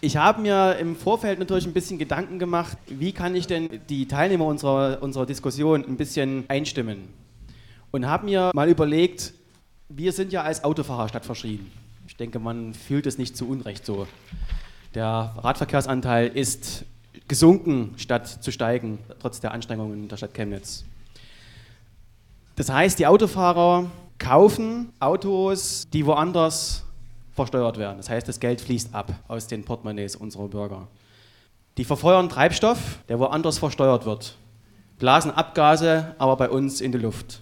Ich habe mir im Vorfeld natürlich ein bisschen Gedanken gemacht, wie kann ich denn die Teilnehmer unserer, unserer Diskussion ein bisschen einstimmen. Und habe mir mal überlegt, wir sind ja als Autofahrerstadt verschrien. Ich denke, man fühlt es nicht zu Unrecht so. Der Radverkehrsanteil ist gesunken, statt zu steigen, trotz der Anstrengungen der Stadt Chemnitz. Das heißt, die Autofahrer kaufen Autos, die woanders versteuert werden. Das heißt, das Geld fließt ab aus den Portemonnaies unserer Bürger. Die verfeuern Treibstoff, der woanders versteuert wird, blasen Abgase aber bei uns in die Luft,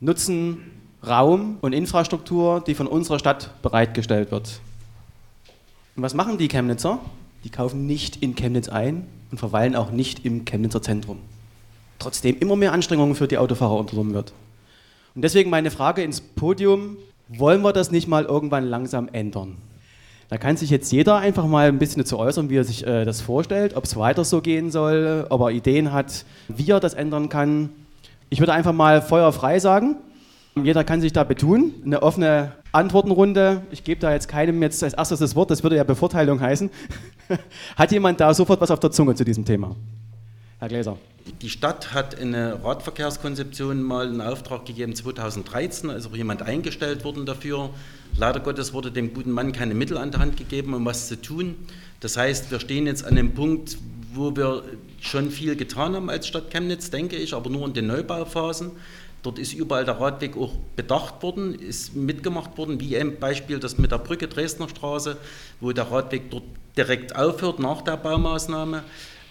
nutzen Raum und Infrastruktur, die von unserer Stadt bereitgestellt wird. Und was machen die Chemnitzer? Die kaufen nicht in Chemnitz ein und verweilen auch nicht im Chemnitzer Zentrum. Trotzdem immer mehr Anstrengungen für die Autofahrer unternommen wird. Und deswegen meine Frage ins Podium, wollen wir das nicht mal irgendwann langsam ändern? Da kann sich jetzt jeder einfach mal ein bisschen dazu äußern, wie er sich äh, das vorstellt, ob es weiter so gehen soll, ob er Ideen hat, wie er das ändern kann. Ich würde einfach mal feuerfrei sagen. Jeder kann sich da betun. Eine offene Antwortenrunde. Ich gebe da jetzt keinem jetzt als erstes das Wort, das würde ja Bevorteilung heißen. hat jemand da sofort was auf der Zunge zu diesem Thema? Herr Gläser. Die Stadt hat eine Radverkehrskonzeption mal in Auftrag gegeben 2013, also jemand eingestellt worden dafür. Leider Gottes wurde dem guten Mann keine Mittel an der Hand gegeben, um was zu tun. Das heißt, wir stehen jetzt an dem Punkt, wo wir schon viel getan haben als Stadt Chemnitz, denke ich, aber nur in den Neubauphasen. Dort ist überall der Radweg auch bedacht worden, ist mitgemacht worden, wie ein Beispiel das mit der Brücke Dresdner Straße, wo der Radweg dort direkt aufhört nach der Baumaßnahme.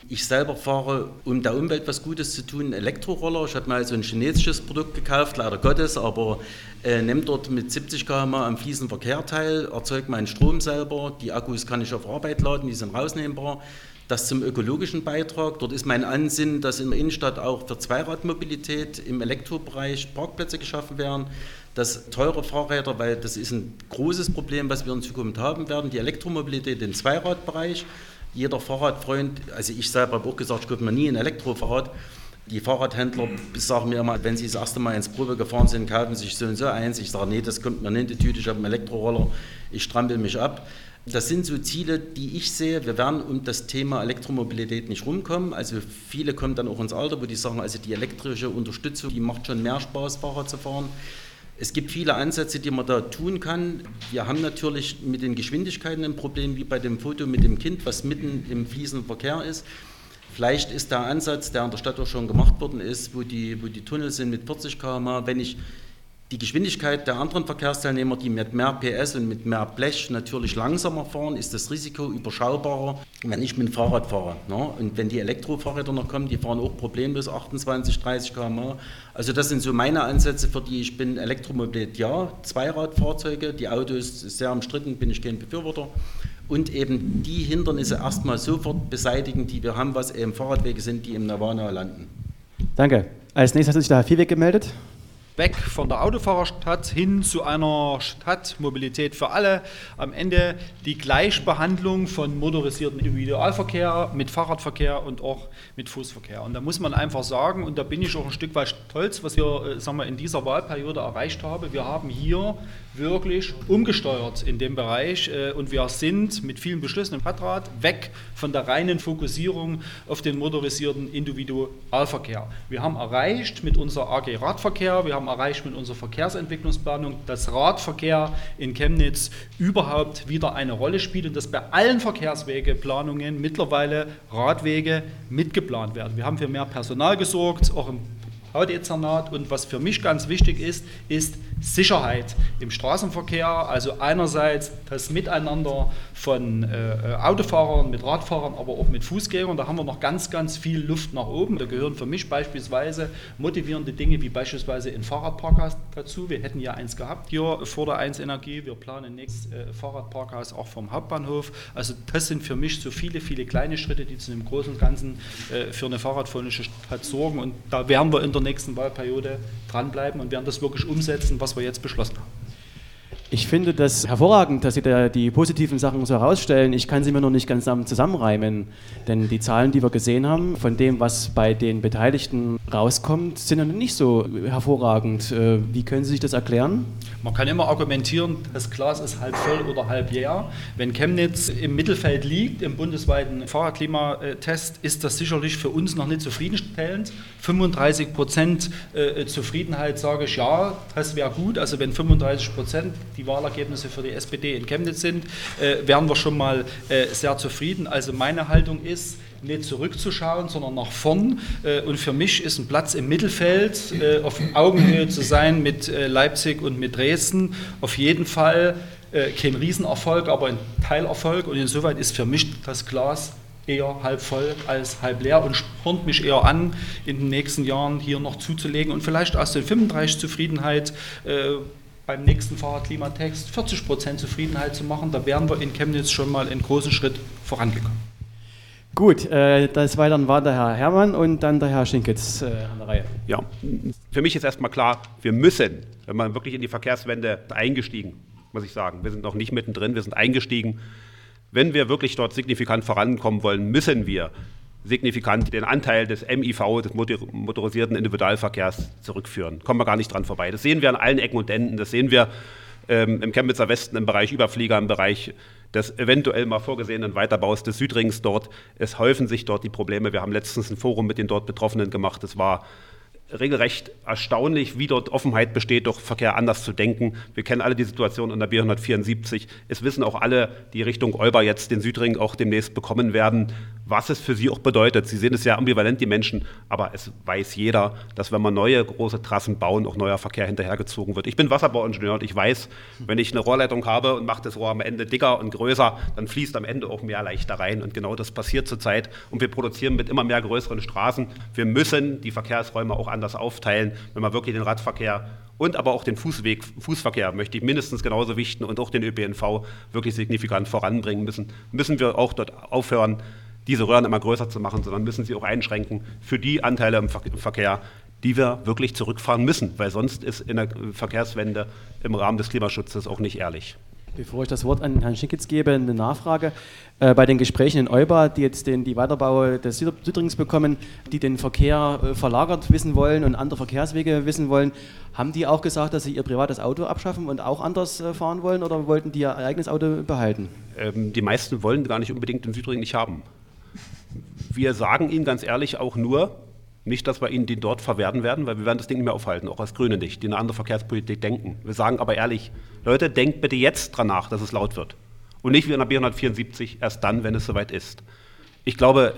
Ich selber fahre, um der Umwelt was Gutes zu tun, Elektroroller. Ich habe mal so ein chinesisches Produkt gekauft, leider Gottes, aber äh, nehme dort mit 70 km am fließenden Verkehr teil, erzeuge meinen Strom selber. Die Akkus kann ich auf Arbeit laden, die sind rausnehmbar. Das zum ökologischen Beitrag. Dort ist mein Ansinnen, dass in der Innenstadt auch für Zweiradmobilität im Elektrobereich Parkplätze geschaffen werden dass teure Fahrräder, weil das ist ein großes Problem, was wir in Zukunft haben werden, die Elektromobilität im Zweiradbereich jeder Fahrradfreund, also ich selber habe auch gesagt, ich kaufe mir nie ein Elektrofahrrad. Die Fahrradhändler sagen mir immer, wenn sie das erste Mal ins Probe gefahren sind, kaufen sich so und so eins. Ich sage, nee, das kommt mir nicht in die Tüte, ich habe einen Elektroroller, ich strampel mich ab. Das sind so Ziele, die ich sehe. Wir werden um das Thema Elektromobilität nicht rumkommen. Also viele kommen dann auch ins Alter, wo die sagen, also die elektrische Unterstützung, die macht schon mehr Spaß, Fahrrad zu fahren. Es gibt viele Ansätze, die man da tun kann. Wir haben natürlich mit den Geschwindigkeiten ein Problem, wie bei dem Foto mit dem Kind, was mitten im fließenden Verkehr ist. Vielleicht ist der Ansatz, der an der Stadt auch schon gemacht worden ist, wo die, wo die Tunnel sind mit 40 km/h, wenn ich die Geschwindigkeit der anderen Verkehrsteilnehmer, die mit mehr PS und mit mehr Blech natürlich langsamer fahren, ist das Risiko überschaubarer, wenn ich mit dem Fahrrad fahre. Ne? Und wenn die Elektrofahrräder noch kommen, die fahren auch problemlos 28, 30 km/h. Also das sind so meine Ansätze, für die ich bin. Elektromobilität ja, Zweiradfahrzeuge, die Autos sehr umstritten, bin ich kein Befürworter. Und eben die Hindernisse erstmal sofort beseitigen, die wir haben, was eben Fahrradwege sind, die im Nirvana landen. Danke. Als nächstes hat sich der Herr Viehweg gemeldet weg von der Autofahrerstadt hin zu einer Stadtmobilität für alle. Am Ende die Gleichbehandlung von motorisierten Individualverkehr mit Fahrradverkehr und auch mit Fußverkehr. Und da muss man einfach sagen, und da bin ich auch ein Stück weit stolz, was wir äh, sagen wir, in dieser Wahlperiode erreicht haben. Wir haben hier wirklich umgesteuert in dem Bereich äh, und wir sind mit vielen Beschlüssen im Stadtrat weg von der reinen Fokussierung auf den motorisierten Individualverkehr. Wir haben erreicht mit unserer AG Radverkehr, wir haben erreicht mit unserer Verkehrsentwicklungsplanung, dass Radverkehr in Chemnitz überhaupt wieder eine Rolle spielt und dass bei allen Verkehrswegeplanungen mittlerweile Radwege mitgeplant werden. Wir haben für mehr Personal gesorgt, auch im Hautdezernat. Und was für mich ganz wichtig ist, ist Sicherheit im Straßenverkehr. Also einerseits das Miteinander von äh, Autofahrern mit Radfahrern, aber auch mit Fußgängern. Da haben wir noch ganz, ganz viel Luft nach oben. Da gehören für mich beispielsweise motivierende Dinge wie beispielsweise ein Fahrradparkhaus dazu. Wir hätten ja eins gehabt hier vor der 1 Energie. Wir planen nächstes äh, Fahrradparkhaus auch vom Hauptbahnhof. Also das sind für mich so viele, viele kleine Schritte, die zu einem großen Ganzen äh, für eine fahrradfreundliche Stadt sorgen. Und da werden wir in der nächsten Wahlperiode dranbleiben und werden das wirklich umsetzen, was wir jetzt beschlossen haben. Ich finde das hervorragend, dass Sie da die positiven Sachen so herausstellen. Ich kann sie mir noch nicht ganz zusammenreimen, denn die Zahlen, die wir gesehen haben, von dem, was bei den Beteiligten rauskommt, sind ja nicht so hervorragend. Äh, wie können Sie sich das erklären? Man kann immer argumentieren, das Glas ist halb voll oder halb leer. Wenn Chemnitz im Mittelfeld liegt im bundesweiten Fahrerklimatest, ist das sicherlich für uns noch nicht zufriedenstellend. 35 Prozent äh, Zufriedenheit sage ich ja, das wäre gut. Also wenn 35 Prozent die Wahlergebnisse für die SPD in Chemnitz sind, äh, wären wir schon mal äh, sehr zufrieden. Also meine Haltung ist, nicht zurückzuschauen, sondern nach vorn. Und für mich ist ein Platz im Mittelfeld, auf Augenhöhe zu sein mit Leipzig und mit Dresden, auf jeden Fall kein Riesenerfolg, aber ein Teilerfolg. Und insoweit ist für mich das Glas eher halb voll als halb leer und spornt mich eher an, in den nächsten Jahren hier noch zuzulegen und vielleicht aus der 35 Zufriedenheit beim nächsten Fahrradklimatext 40% Zufriedenheit zu machen. Da wären wir in Chemnitz schon mal einen großen Schritt vorangekommen. Gut, äh, das war dann war der Herr Herrmann und dann der Herr Schinkitz äh, an der Reihe. Ja, für mich ist erstmal klar, wir müssen, wenn man wirklich in die Verkehrswende eingestiegen, muss ich sagen, wir sind noch nicht mittendrin, wir sind eingestiegen. Wenn wir wirklich dort signifikant vorankommen wollen, müssen wir signifikant den Anteil des MIV, des motorisierten Individualverkehrs, zurückführen. Kommen wir gar nicht dran vorbei. Das sehen wir an allen Ecken und Enden. Das sehen wir ähm, im Chemnitzer Westen im Bereich Überflieger, im Bereich des eventuell mal vorgesehenen Weiterbaus des Südrings dort. Es häufen sich dort die Probleme. Wir haben letztens ein Forum mit den dort Betroffenen gemacht. Es war regelrecht erstaunlich, wie dort Offenheit besteht, durch Verkehr anders zu denken. Wir kennen alle die Situation an der B174. Es wissen auch alle, die Richtung Olber jetzt den Südring auch demnächst bekommen werden was es für sie auch bedeutet. Sie sehen es ja ambivalent, die Menschen, aber es weiß jeder, dass wenn man neue große Trassen bauen, auch neuer Verkehr hinterhergezogen wird. Ich bin Wasserbauingenieur und ich weiß, wenn ich eine Rohrleitung habe und mache das Rohr am Ende dicker und größer, dann fließt am Ende auch mehr leichter rein. Und genau das passiert zurzeit. Und wir produzieren mit immer mehr größeren Straßen. Wir müssen die Verkehrsräume auch anders aufteilen, wenn man wirklich den Radverkehr und aber auch den Fußweg, Fußverkehr möchte ich mindestens genauso wichten und auch den ÖPNV wirklich signifikant voranbringen müssen, müssen wir auch dort aufhören, diese Röhren immer größer zu machen, sondern müssen sie auch einschränken für die Anteile im Verkehr, die wir wirklich zurückfahren müssen, weil sonst ist in der Verkehrswende im Rahmen des Klimaschutzes auch nicht ehrlich. Bevor ich das Wort an Herrn Schickitz gebe, eine Nachfrage. Äh, bei den Gesprächen in Euba, die jetzt den, die Weiterbau des Südrings bekommen, die den Verkehr äh, verlagert wissen wollen und andere Verkehrswege wissen wollen, haben die auch gesagt, dass sie ihr privates Auto abschaffen und auch anders äh, fahren wollen oder wollten die ihr eigenes Auto behalten? Ähm, die meisten wollen gar nicht unbedingt den Südring nicht haben. Wir sagen Ihnen ganz ehrlich auch nur, nicht, dass wir Ihnen den dort verwerten werden, weil wir werden das Ding nicht mehr aufhalten, auch als Grüne nicht, die eine andere Verkehrspolitik denken. Wir sagen aber ehrlich, Leute, denkt bitte jetzt dran nach, dass es laut wird. Und nicht wie in der B174 erst dann, wenn es soweit ist. Ich glaube,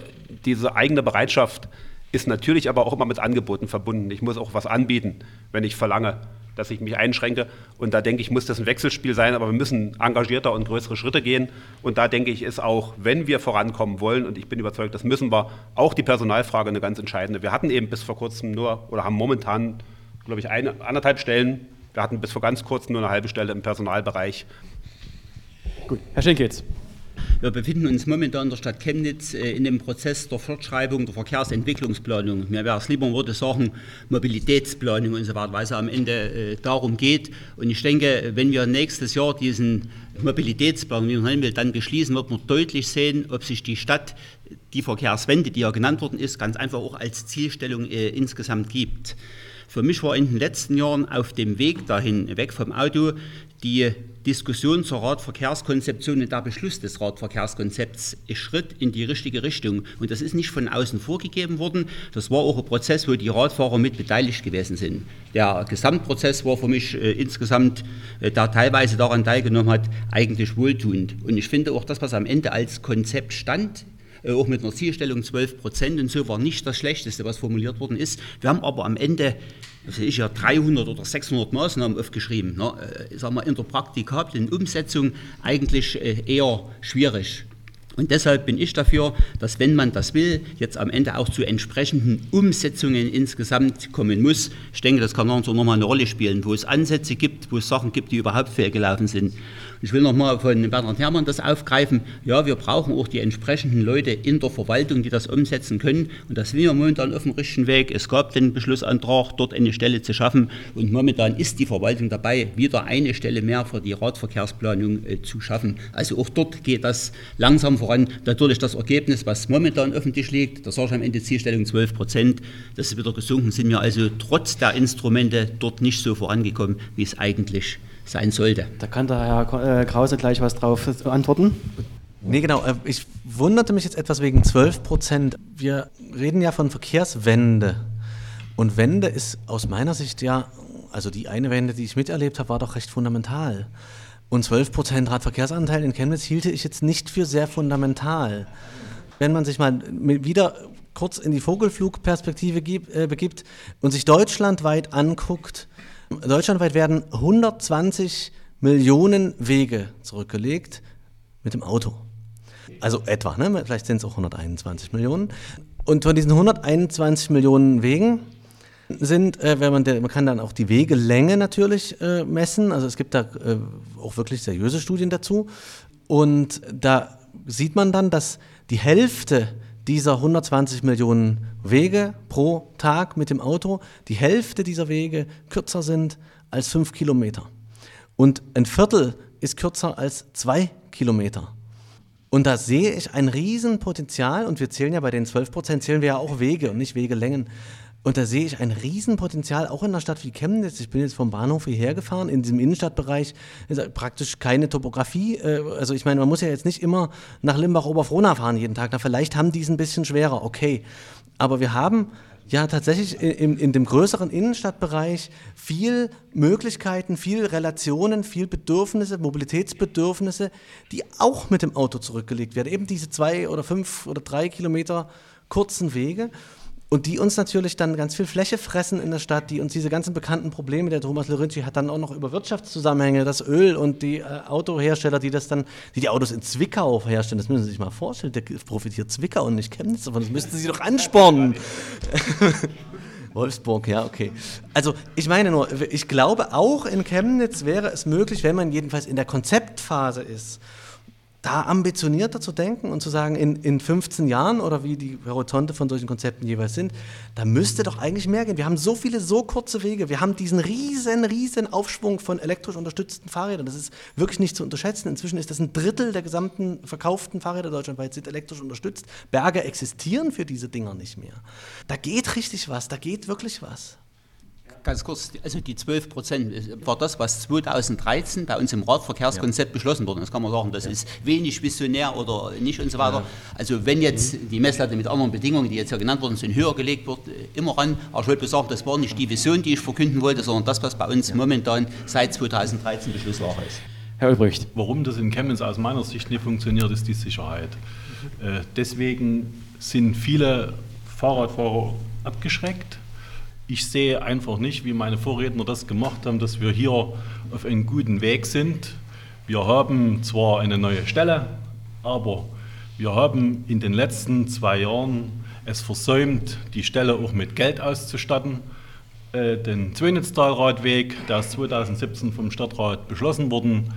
diese eigene Bereitschaft ist natürlich aber auch immer mit Angeboten verbunden. Ich muss auch was anbieten, wenn ich verlange, dass ich mich einschränke. Und da denke ich, muss das ein Wechselspiel sein, aber wir müssen engagierter und größere Schritte gehen. Und da denke ich, ist auch, wenn wir vorankommen wollen, und ich bin überzeugt, das müssen wir, auch die Personalfrage eine ganz entscheidende. Wir hatten eben bis vor kurzem nur oder haben momentan, glaube ich, eine, anderthalb Stellen. Wir hatten bis vor ganz kurzem nur eine halbe Stelle im Personalbereich. Gut, Herr Schenk jetzt. Wir befinden uns momentan in der Stadt Chemnitz äh, in dem Prozess der Fortschreibung der Verkehrsentwicklungsplanung. Mir wäre es lieber, man würde sagen, Mobilitätsplanung und so weiter, weil es am Ende äh, darum geht. Und ich denke, wenn wir nächstes Jahr diesen Mobilitätsplan, wie man will, dann beschließen, wird man deutlich sehen, ob sich die Stadt die Verkehrswende, die ja genannt worden ist, ganz einfach auch als Zielstellung äh, insgesamt gibt. Für mich war in den letzten Jahren auf dem Weg dahin, weg vom Auto, die Diskussion zur Radverkehrskonzeption und der Beschluss des Radverkehrskonzepts ist Schritt in die richtige Richtung. Und das ist nicht von außen vorgegeben worden. Das war auch ein Prozess, wo die Radfahrer mit beteiligt gewesen sind. Der Gesamtprozess war für mich äh, insgesamt, äh, der teilweise daran teilgenommen hat, eigentlich wohltuend. Und ich finde auch das, was am Ende als Konzept stand, äh, auch mit einer Zielstellung 12 Prozent und so war nicht das Schlechteste, was formuliert worden ist. Wir haben aber am Ende also ich ja 300 oder 600 Maßnahmen aufgeschrieben. Ne? Äh, sagen wir, in der praktikablen Umsetzung eigentlich äh, eher schwierig. Und deshalb bin ich dafür, dass wenn man das will, jetzt am Ende auch zu entsprechenden Umsetzungen insgesamt kommen muss. Ich denke, das kann so nochmal eine Rolle spielen, wo es Ansätze gibt, wo es Sachen gibt, die überhaupt fehlgelaufen sind. Ich will nochmal von Bernhard Herrmann das aufgreifen. Ja, wir brauchen auch die entsprechenden Leute in der Verwaltung, die das umsetzen können. Und das sind wir momentan auf dem richtigen Weg. Es gab den Beschlussantrag, dort eine Stelle zu schaffen. Und momentan ist die Verwaltung dabei, wieder eine Stelle mehr für die Radverkehrsplanung äh, zu schaffen. Also auch dort geht das langsam voran. Natürlich das Ergebnis, was momentan öffentlich liegt, da sage ich am Ende Zielstellung 12 Prozent, das ist wieder gesunken, sind wir also trotz der Instrumente dort nicht so vorangekommen, wie es eigentlich ist sein sollte. Da kann der Herr äh, Krause gleich was drauf antworten. Nee, genau. Äh, ich wunderte mich jetzt etwas wegen 12 Prozent. Wir reden ja von Verkehrswende. Und Wende ist aus meiner Sicht ja, also die eine Wende, die ich miterlebt habe, war doch recht fundamental. Und 12 Prozent Radverkehrsanteil in Chemnitz hielte ich jetzt nicht für sehr fundamental. Wenn man sich mal wieder kurz in die Vogelflugperspektive äh, begibt und sich deutschlandweit anguckt, Deutschlandweit werden 120 Millionen Wege zurückgelegt mit dem Auto. Also etwa, ne? vielleicht sind es auch 121 Millionen. Und von diesen 121 Millionen Wegen sind, äh, wenn man, der, man kann dann auch die Wegelänge natürlich äh, messen. Also es gibt da äh, auch wirklich seriöse Studien dazu. Und da sieht man dann, dass die Hälfte dieser 120 Millionen Wege pro Tag mit dem Auto, die Hälfte dieser Wege kürzer sind als fünf Kilometer. Und ein Viertel ist kürzer als zwei Kilometer. Und da sehe ich ein Riesenpotenzial, und wir zählen ja bei den 12 Prozent, zählen wir ja auch Wege und nicht Wegelängen. Und da sehe ich ein Riesenpotenzial, auch in einer Stadt wie Chemnitz. Ich bin jetzt vom Bahnhof hierher gefahren, in diesem Innenstadtbereich ist praktisch keine Topografie. Äh, also ich meine, man muss ja jetzt nicht immer nach Limbach-Oberfrohna fahren jeden Tag. Na, vielleicht haben die es ein bisschen schwerer, okay. Aber wir haben ja tatsächlich in, in dem größeren Innenstadtbereich viel Möglichkeiten, viel Relationen, viel Bedürfnisse, Mobilitätsbedürfnisse, die auch mit dem Auto zurückgelegt werden. Eben diese zwei oder fünf oder drei Kilometer kurzen Wege. Und die uns natürlich dann ganz viel Fläche fressen in der Stadt, die uns diese ganzen bekannten Probleme, der Thomas Lorenzi hat dann auch noch über Wirtschaftszusammenhänge, das Öl und die äh, Autohersteller, die das dann, die die Autos in Zwickau herstellen, das müssen Sie sich mal vorstellen, der profitiert Zwickau und nicht Chemnitz davon, das müssten Sie doch anspornen. Wolfsburg, ja, okay. Also ich meine nur, ich glaube auch in Chemnitz wäre es möglich, wenn man jedenfalls in der Konzeptphase ist da ambitionierter zu denken und zu sagen, in, in 15 Jahren oder wie die Horizonte von solchen Konzepten jeweils sind, da müsste doch eigentlich mehr gehen. Wir haben so viele, so kurze Wege. Wir haben diesen riesen, riesen Aufschwung von elektrisch unterstützten Fahrrädern. Das ist wirklich nicht zu unterschätzen. Inzwischen ist das ein Drittel der gesamten verkauften Fahrräder deutschlandweit sind elektrisch unterstützt. Berge existieren für diese Dinger nicht mehr. Da geht richtig was, da geht wirklich was ganz kurz, also die 12 Prozent war das, was 2013 bei uns im Radverkehrskonzept ja. beschlossen wurde. Das kann man sagen, das ja. ist wenig visionär oder nicht und so weiter. Ja. Also wenn jetzt mhm. die Messlatte mit anderen Bedingungen, die jetzt ja genannt worden sind, höher gelegt wird, immer ran. Aber ich wollte sagen, das war nicht die Vision, die ich verkünden wollte, sondern das, was bei uns momentan seit 2013 Beschlusssache ist. Herr Ulbricht. Warum das in Chemnitz aus meiner Sicht nicht funktioniert, ist die Sicherheit. Äh, deswegen sind viele Fahrradfahrer abgeschreckt ich sehe einfach nicht, wie meine Vorredner das gemacht haben, dass wir hier auf einem guten Weg sind. Wir haben zwar eine neue Stelle, aber wir haben in den letzten zwei Jahren es versäumt, die Stelle auch mit Geld auszustatten. Äh, den Zwenitztalradweg, der ist 2017 vom Stadtrat beschlossen worden,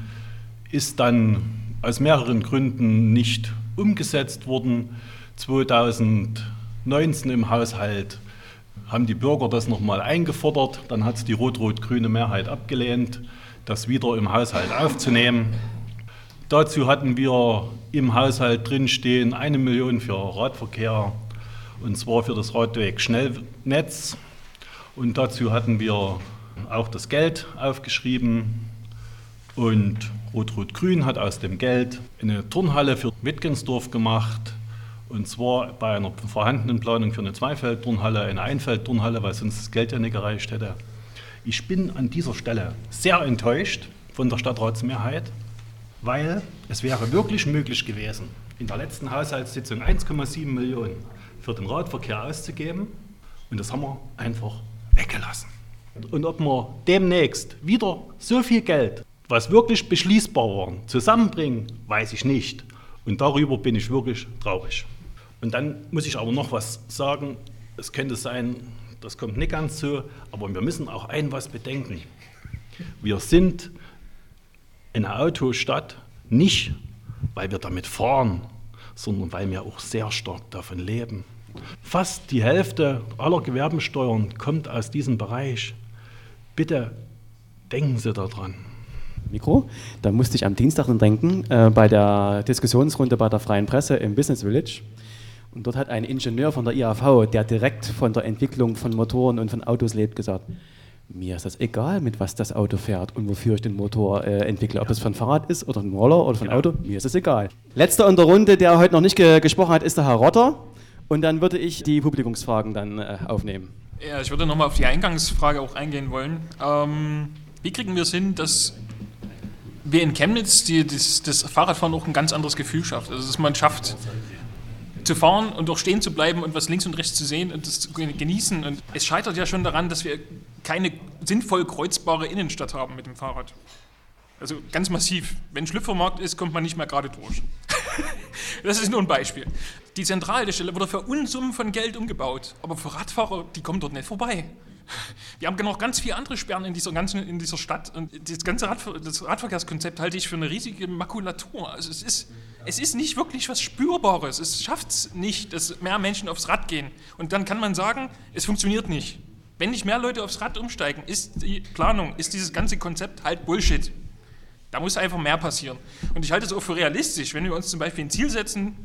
ist dann aus mehreren Gründen nicht umgesetzt worden. 2019 im Haushalt haben die Bürger das nochmal eingefordert. Dann hat es die rot-rot-grüne Mehrheit abgelehnt, das wieder im Haushalt aufzunehmen. Dazu hatten wir im Haushalt drinstehen eine Million für Radverkehr und zwar für das Radweg-Schnellnetz. Und dazu hatten wir auch das Geld aufgeschrieben. Und Rot-Rot-Grün hat aus dem Geld eine Turnhalle für Wittgensdorf gemacht und zwar bei einer vorhandenen Planung für eine Zweifeldturnhalle, eine Einfeldturnhalle, weil sonst das Geld ja nicht gereicht hätte. Ich bin an dieser Stelle sehr enttäuscht von der Stadtratsmehrheit, weil es wäre wirklich möglich gewesen, in der letzten Haushaltssitzung 1,7 Millionen für den Radverkehr auszugeben. Und das haben wir einfach weggelassen. Und ob wir demnächst wieder so viel Geld, was wirklich beschließbar war, zusammenbringen, weiß ich nicht. Und darüber bin ich wirklich traurig. Und dann muss ich aber noch was sagen. Es könnte sein, das kommt nicht ganz so, aber wir müssen auch ein was bedenken. Wir sind eine Autostadt nicht, weil wir damit fahren, sondern weil wir auch sehr stark davon leben. Fast die Hälfte aller Gewerbensteuern kommt aus diesem Bereich. Bitte denken Sie daran. Mikro. Da musste ich am Dienstag dran denken, äh, bei der Diskussionsrunde bei der Freien Presse im Business Village. Und dort hat ein Ingenieur von der IAV, der direkt von der Entwicklung von Motoren und von Autos lebt, gesagt, mir ist das egal, mit was das Auto fährt und wofür ich den Motor äh, entwickle. Ob das von Fahrrad ist oder ein Roller oder von Auto, mir ist es egal. Letzter in der Runde, der heute noch nicht ge gesprochen hat, ist der Herr Rotter. Und dann würde ich die Publikumsfragen dann äh, aufnehmen. Ja, ich würde nochmal auf die Eingangsfrage auch eingehen wollen. Ähm, wie kriegen wir es hin, dass wir in Chemnitz die, das, das Fahrradfahren auch ein ganz anderes Gefühl schafft? Also, dass man schafft, zu fahren und auch stehen zu bleiben und was links und rechts zu sehen und das zu genießen. Und es scheitert ja schon daran, dass wir keine sinnvoll kreuzbare Innenstadt haben mit dem Fahrrad. Also ganz massiv. Wenn Schlüpfermarkt ist, kommt man nicht mehr gerade durch. das ist nur ein Beispiel. Die Zentralstelle wurde für Unsummen von Geld umgebaut, aber für Radfahrer, die kommen dort nicht vorbei. Wir haben noch ganz viele andere Sperren in dieser ganzen in dieser Stadt und das ganze Radver das Radverkehrskonzept halte ich für eine riesige Makulatur. Also es ist es ist nicht wirklich was Spürbares. Es schafft es nicht, dass mehr Menschen aufs Rad gehen. Und dann kann man sagen, es funktioniert nicht. Wenn nicht mehr Leute aufs Rad umsteigen, ist die Planung, ist dieses ganze Konzept halt Bullshit. Da muss einfach mehr passieren. Und ich halte es auch für realistisch, wenn wir uns zum Beispiel ein Ziel setzen,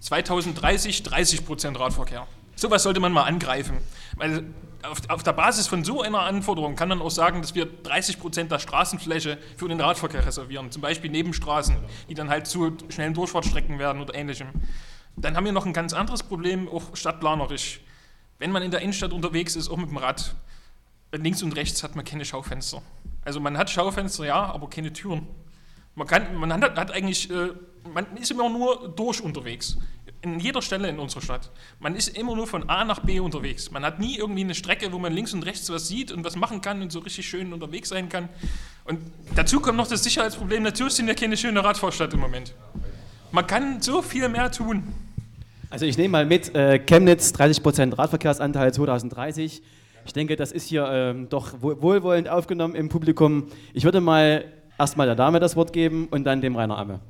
2030 30 Prozent Radverkehr. Sowas sollte man mal angreifen. Weil auf, auf, der Basis von so einer Anforderung kann man auch sagen, dass wir 30 Prozent der Straßenfläche für den Radverkehr reservieren. Zum Beispiel Nebenstraßen, die dann halt zu schnellen Durchfahrtsstrecken werden oder ähnlichem. Dann haben wir noch ein ganz anderes Problem, auch stadtplanerisch. Wenn man in der Innenstadt unterwegs ist, auch mit dem Rad, links und rechts hat man keine Schaufenster. Also man hat Schaufenster, ja, aber keine Türen. Man, kann, man hat, hat eigentlich, äh, man ist immer nur durch unterwegs. In jeder Stelle in unserer Stadt. Man ist immer nur von A nach B unterwegs. Man hat nie irgendwie eine Strecke, wo man links und rechts was sieht und was machen kann und so richtig schön unterwegs sein kann. Und dazu kommt noch das Sicherheitsproblem. Natürlich sind wir keine schöne Radfahrstadt im Moment. Man kann so viel mehr tun. Also ich nehme mal mit, äh, Chemnitz 30% Radverkehrsanteil 2030. Ich denke, das ist hier ähm, doch wohlwollend aufgenommen im Publikum. Ich würde mal erstmal der Dame das Wort geben und dann dem Rainer Amme.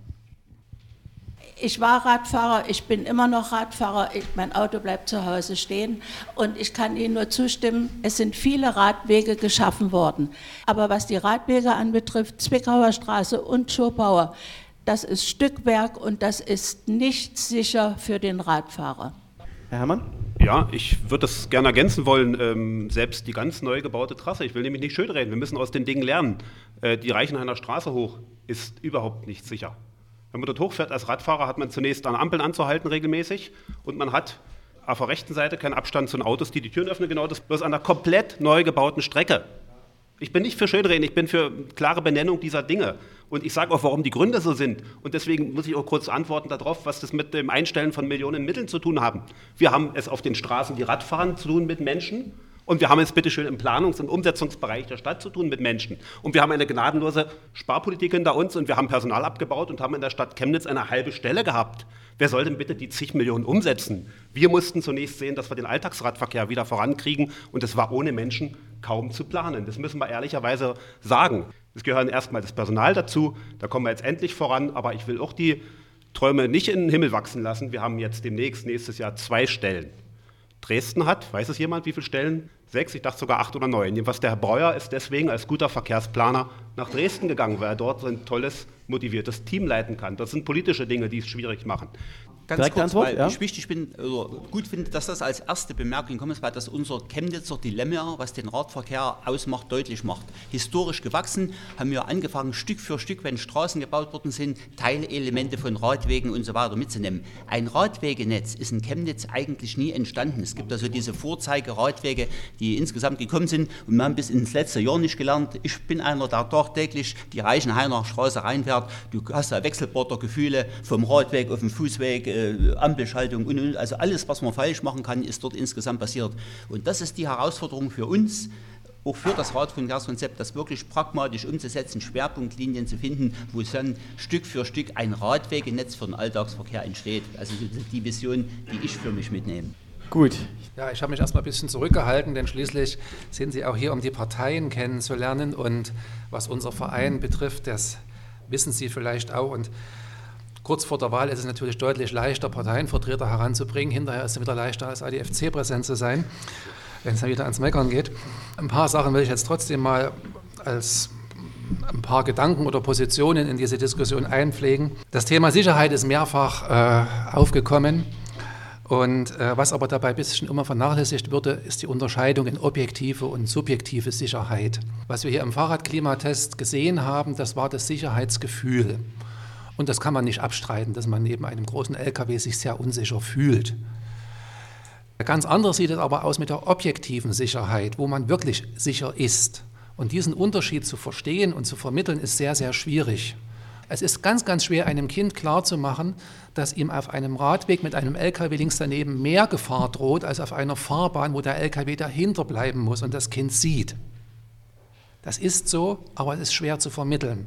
Ich war Radfahrer, ich bin immer noch Radfahrer, ich, mein Auto bleibt zu Hause stehen und ich kann Ihnen nur zustimmen, es sind viele Radwege geschaffen worden. Aber was die Radwege anbetrifft, Zwickauer Straße und Schopauer, das ist Stückwerk und das ist nicht sicher für den Radfahrer. Herr Herrmann? Ja, ich würde das gerne ergänzen wollen. Ähm, selbst die ganz neu gebaute Trasse, ich will nämlich nicht schönreden, wir müssen aus den Dingen lernen. Äh, die Reichenhainer Straße hoch ist überhaupt nicht sicher. Wenn man dort hochfährt als Radfahrer, hat man zunächst an Ampeln anzuhalten regelmäßig und man hat auf der rechten Seite keinen Abstand zu den Autos, die die Türen öffnen. Genau das bloß an einer komplett neu gebauten Strecke. Ich bin nicht für Schönreden, ich bin für klare Benennung dieser Dinge. Und ich sage auch, warum die Gründe so sind. Und deswegen muss ich auch kurz antworten darauf, was das mit dem Einstellen von Millionen Mitteln zu tun haben. Wir haben es auf den Straßen, die Radfahren, zu tun mit Menschen. Und wir haben es bitteschön im Planungs- und Umsetzungsbereich der Stadt zu tun mit Menschen. Und wir haben eine gnadenlose Sparpolitik hinter uns und wir haben Personal abgebaut und haben in der Stadt Chemnitz eine halbe Stelle gehabt. Wer soll denn bitte die zig Millionen umsetzen? Wir mussten zunächst sehen, dass wir den Alltagsradverkehr wieder vorankriegen und es war ohne Menschen kaum zu planen. Das müssen wir ehrlicherweise sagen. Es gehören erstmal das Personal dazu, da kommen wir jetzt endlich voran, aber ich will auch die Träume nicht in den Himmel wachsen lassen. Wir haben jetzt demnächst, nächstes Jahr, zwei Stellen. Dresden hat, weiß es jemand, wie viele Stellen? Sechs, ich dachte sogar acht oder neun. Jedenfalls der Herr Breuer ist deswegen als guter Verkehrsplaner nach Dresden gegangen, weil er dort so ein tolles, motiviertes Team leiten kann. Das sind politische Dinge, die es schwierig machen. Ganz Direkte kurz, Antwort, weil ja? ich wichtig bin, oder gut finde, dass das als erste Bemerkung kommt, weil das unser Chemnitzer Dilemma, was den Radverkehr ausmacht, deutlich macht. Historisch gewachsen haben wir angefangen, Stück für Stück, wenn Straßen gebaut worden sind, Teilelemente von Radwegen und so weiter mitzunehmen. Ein Radwegenetz ist in Chemnitz eigentlich nie entstanden. Es gibt also diese Vorzeigeradwege, die insgesamt gekommen sind und haben bis ins letzte Jahr nicht gelernt. Ich bin einer, der tagtäglich die Reichenhainer Straße reinfährt. Du hast da Wechselbordergefühle vom Radweg auf den Fußweg, äh, Ampelschaltung und, und also alles, was man falsch machen kann, ist dort insgesamt passiert. Und das ist die Herausforderung für uns auch für das Radverkehrskonzept, das wirklich pragmatisch umzusetzen, Schwerpunktlinien zu finden, wo dann Stück für Stück ein Radwegenetz für den Alltagsverkehr entsteht. Also die Vision, die ich für mich mitnehme. Gut. Ja, ich habe mich erstmal ein bisschen zurückgehalten, denn schließlich sind Sie auch hier, um die Parteien kennenzulernen. Und was unser Verein betrifft, das wissen Sie vielleicht auch. Und kurz vor der Wahl ist es natürlich deutlich leichter, Parteienvertreter heranzubringen. Hinterher ist es wieder leichter, als ADFC präsent zu sein, wenn es dann wieder ans Meckern geht. Ein paar Sachen will ich jetzt trotzdem mal als ein paar Gedanken oder Positionen in diese Diskussion einpflegen. Das Thema Sicherheit ist mehrfach äh, aufgekommen. Und äh, was aber dabei ein bisschen immer vernachlässigt würde, ist die Unterscheidung in objektive und subjektive Sicherheit. Was wir hier im Fahrradklimatest gesehen haben, das war das Sicherheitsgefühl. Und das kann man nicht abstreiten, dass man neben einem großen LKW sich sehr unsicher fühlt. Ganz anders sieht es aber aus mit der objektiven Sicherheit, wo man wirklich sicher ist. Und diesen Unterschied zu verstehen und zu vermitteln, ist sehr, sehr schwierig. Es ist ganz, ganz schwer, einem Kind klarzumachen, dass ihm auf einem Radweg mit einem LKW links daneben mehr Gefahr droht, als auf einer Fahrbahn, wo der LKW dahinter bleiben muss und das Kind sieht. Das ist so, aber es ist schwer zu vermitteln.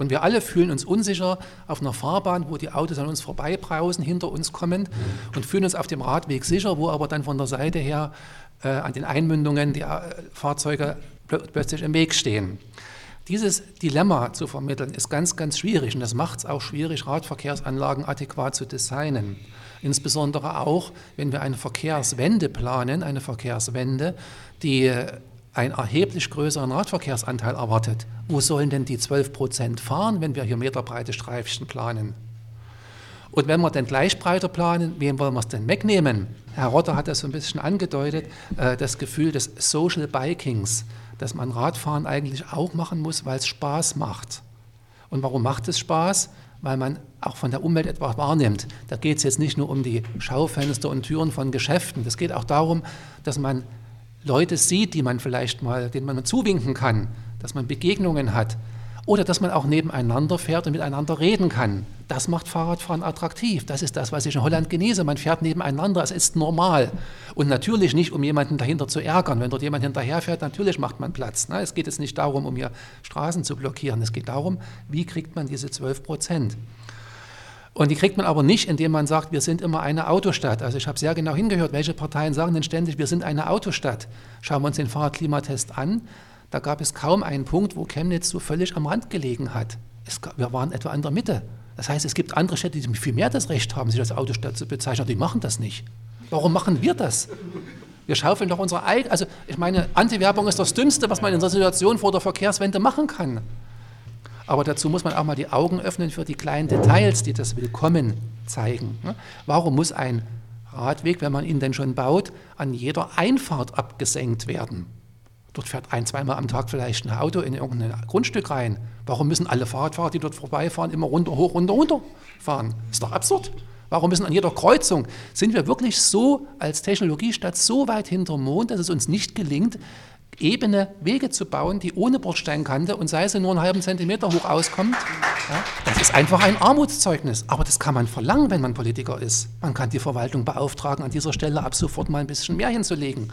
Und wir alle fühlen uns unsicher auf einer Fahrbahn, wo die Autos an uns vorbeibrausen, hinter uns kommen und fühlen uns auf dem Radweg sicher, wo aber dann von der Seite her äh, an den Einmündungen die äh, Fahrzeuge plötzlich im Weg stehen. Dieses Dilemma zu vermitteln ist ganz, ganz schwierig und das macht es auch schwierig, Radverkehrsanlagen adäquat zu designen. Insbesondere auch, wenn wir eine Verkehrswende planen, eine Verkehrswende, die einen erheblich größeren Radverkehrsanteil erwartet. Wo sollen denn die 12 Prozent fahren, wenn wir hier meterbreite Streifchen planen? Und wenn wir denn gleich breiter planen, wem wollen wir es denn wegnehmen? Herr Rotter hat das so ein bisschen angedeutet, äh, das Gefühl des Social Bikings dass man Radfahren eigentlich auch machen muss, weil es Spaß macht. Und warum macht es Spaß? Weil man auch von der Umwelt etwas wahrnimmt. Da geht es jetzt nicht nur um die Schaufenster und Türen von Geschäften. Es geht auch darum, dass man Leute sieht, die man vielleicht mal, denen man zuwinken kann, dass man Begegnungen hat, oder dass man auch nebeneinander fährt und miteinander reden kann. Das macht Fahrradfahren attraktiv. Das ist das, was ich in Holland genieße. Man fährt nebeneinander, es ist normal. Und natürlich nicht, um jemanden dahinter zu ärgern. Wenn dort jemand hinterherfährt, natürlich macht man Platz. Ne? Es geht jetzt nicht darum, um hier Straßen zu blockieren. Es geht darum, wie kriegt man diese 12 Prozent. Und die kriegt man aber nicht, indem man sagt, wir sind immer eine Autostadt. Also ich habe sehr genau hingehört, welche Parteien sagen denn ständig, wir sind eine Autostadt. Schauen wir uns den Fahrradklimatest an da gab es kaum einen Punkt, wo Chemnitz so völlig am Rand gelegen hat. Gab, wir waren etwa in der Mitte. Das heißt, es gibt andere Städte, die viel mehr das Recht haben, sich als Autostadt zu bezeichnen, die machen das nicht. Warum machen wir das? Wir schaufeln doch unsere eigene, also ich meine, Antiwerbung ist das Dümmste, was man in der Situation vor der Verkehrswende machen kann. Aber dazu muss man auch mal die Augen öffnen für die kleinen Details, die das Willkommen zeigen. Ne? Warum muss ein Radweg, wenn man ihn denn schon baut, an jeder Einfahrt abgesenkt werden? Dort fährt ein, zweimal am Tag vielleicht ein Auto in irgendein Grundstück rein. Warum müssen alle Fahrradfahrer, die dort vorbeifahren, immer runter, hoch, runter, runter fahren? Ist doch absurd. Warum müssen an jeder Kreuzung, sind wir wirklich so als Technologiestadt so weit hinterm Mond, dass es uns nicht gelingt, ebene Wege zu bauen, die ohne Bordsteinkante und sei sie nur einen halben Zentimeter hoch auskommt? Ja, das ist einfach ein Armutszeugnis. Aber das kann man verlangen, wenn man Politiker ist. Man kann die Verwaltung beauftragen, an dieser Stelle ab sofort mal ein bisschen mehr hinzulegen.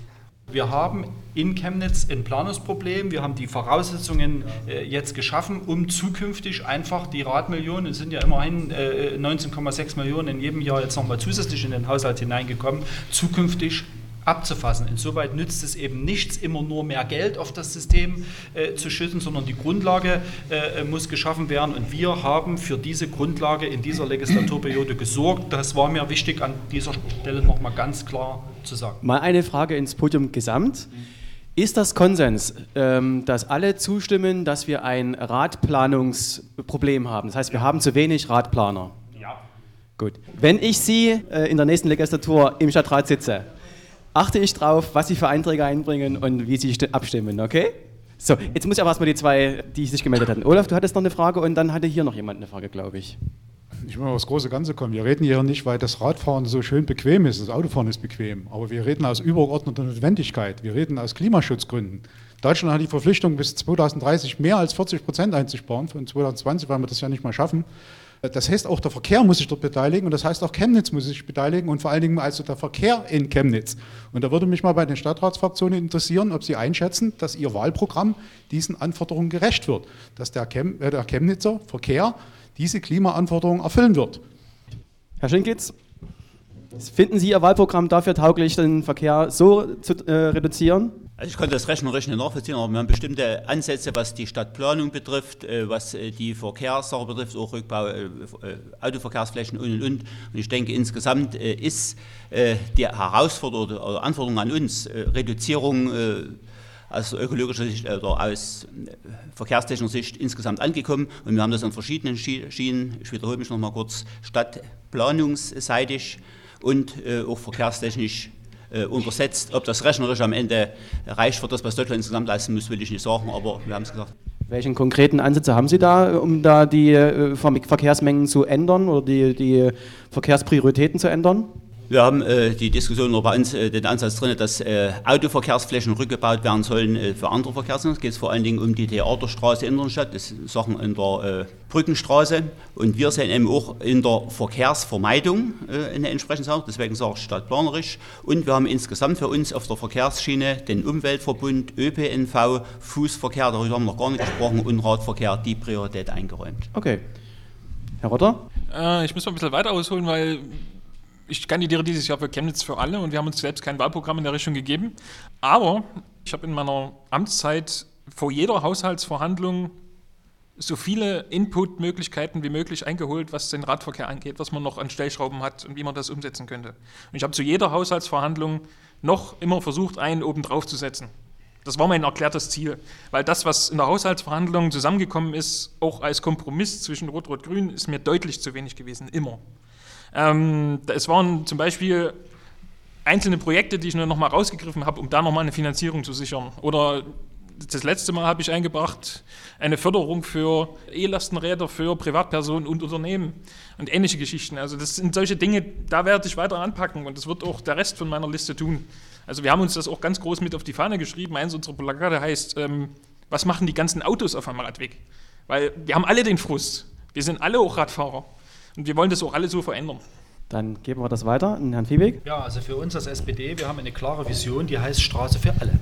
Wir haben in Chemnitz ein Planungsproblem. Wir haben die Voraussetzungen äh, jetzt geschaffen, um zukünftig einfach die Radmillionen, es sind ja immerhin äh, 19,6 Millionen in jedem Jahr jetzt nochmal zusätzlich in den Haushalt hineingekommen, zukünftig abzufassen. Insoweit nützt es eben nichts, immer nur mehr Geld auf das System äh, zu schütten, sondern die Grundlage äh, muss geschaffen werden. Und wir haben für diese Grundlage in dieser Legislaturperiode gesorgt. Das war mir wichtig, an dieser Stelle nochmal ganz klar zu sagen. Mal eine Frage ins Podium gesamt. Ist das Konsens, ähm, dass alle zustimmen, dass wir ein Radplanungsproblem haben? Das heißt, wir haben zu wenig Radplaner. Ja. Gut. Wenn ich Sie äh, in der nächsten Legislatur im Stadtrat sitze, achte ich drauf, was Sie für Einträge einbringen und wie Sie abstimmen, okay? So, jetzt muss ich aber erstmal die zwei, die sich gemeldet hatten. Olaf, du hattest noch eine Frage und dann hatte hier noch jemand eine Frage, glaube ich. Ich will mal aufs große Ganze kommen. Wir reden hier nicht, weil das Radfahren so schön bequem ist. Das Autofahren ist bequem. Aber wir reden aus übergeordneter Notwendigkeit. Wir reden aus Klimaschutzgründen. Deutschland hat die Verpflichtung, bis 2030 mehr als 40 Prozent einzusparen. Von 2020 werden wir das ja nicht mal schaffen. Das heißt, auch der Verkehr muss sich dort beteiligen und das heißt, auch Chemnitz muss sich beteiligen und vor allen Dingen also der Verkehr in Chemnitz. Und da würde mich mal bei den Stadtratsfraktionen interessieren, ob Sie einschätzen, dass Ihr Wahlprogramm diesen Anforderungen gerecht wird, dass der, Chem äh, der Chemnitzer Verkehr diese Klimaanforderungen erfüllen wird. Herr Schinkitz, finden Sie Ihr Wahlprogramm dafür tauglich, den Verkehr so zu äh, reduzieren? Also ich konnte das rechnerisch nicht nachvollziehen, aber wir haben bestimmte Ansätze, was die Stadtplanung betrifft, äh, was äh, die Verkehrssache betrifft, auch Rückbau, äh, Autoverkehrsflächen und und und. Und ich denke, insgesamt ist die Herausforderung oder Anforderung an uns Reduzierung aus ökologischer Sicht oder aus verkehrstechnischer Sicht insgesamt angekommen. Und wir haben das an verschiedenen Schienen, ich wiederhole mich noch mal kurz, stadtplanungsseitig und auch verkehrstechnisch äh, untersetzt. Ob das rechnerisch am Ende reicht für das, was Deutschland insgesamt leisten muss, will ich nicht sagen, aber wir haben es gesagt. Welchen konkreten Ansätze haben Sie da, um da die äh, Verkehrsmengen zu ändern oder die, die Verkehrsprioritäten zu ändern? Wir haben äh, die Diskussion noch bei uns äh, den Ansatz drin, dass äh, Autoverkehrsflächen rückgebaut werden sollen äh, für andere Verkehrsmittel. Es geht vor allen Dingen um die Theaterstraße in der Stadt, das sind Sachen in der äh, Brückenstraße. Und wir sehen eben auch in der Verkehrsvermeidung äh, eine entsprechende Sache, deswegen sage ich stadtplanerisch. Und wir haben insgesamt für uns auf der Verkehrsschiene den Umweltverbund, ÖPNV, Fußverkehr, darüber haben wir noch gar nicht gesprochen, und Radverkehr die Priorität eingeräumt. Okay. Herr Rotter? ich muss mal ein bisschen weiter ausholen, weil ich kandidiere dieses Jahr für Chemnitz für alle und wir haben uns selbst kein Wahlprogramm in der Richtung gegeben. Aber ich habe in meiner Amtszeit vor jeder Haushaltsverhandlung so viele Inputmöglichkeiten wie möglich eingeholt, was den Radverkehr angeht, was man noch an Stellschrauben hat und wie man das umsetzen könnte. Und ich habe zu jeder Haushaltsverhandlung noch immer versucht, einen oben drauf zu setzen. Das war mein erklärtes Ziel, weil das, was in der Haushaltsverhandlung zusammengekommen ist, auch als Kompromiss zwischen Rot-Rot-Grün, ist mir deutlich zu wenig gewesen, immer. Ähm, es waren zum Beispiel einzelne Projekte, die ich nur noch mal rausgegriffen habe, um da noch mal eine Finanzierung zu sichern. Oder das letzte Mal habe ich eingebracht eine Förderung für E-Lastenräder für Privatpersonen und Unternehmen und ähnliche Geschichten. Also das sind solche Dinge, da werde ich weiter anpacken und das wird auch der Rest von meiner Liste tun. Also wir haben uns das auch ganz groß mit auf die Fahne geschrieben. Eins unserer Plakate heißt, ähm, was machen die ganzen Autos auf einem Radweg? Weil wir haben alle den Frust. Wir sind alle auch Radfahrer. Und wir wollen das auch alle so verändern. Dann geben wir das weiter an Herrn Viehweg. Ja, also für uns als SPD, wir haben eine klare Vision, die heißt Straße für alle.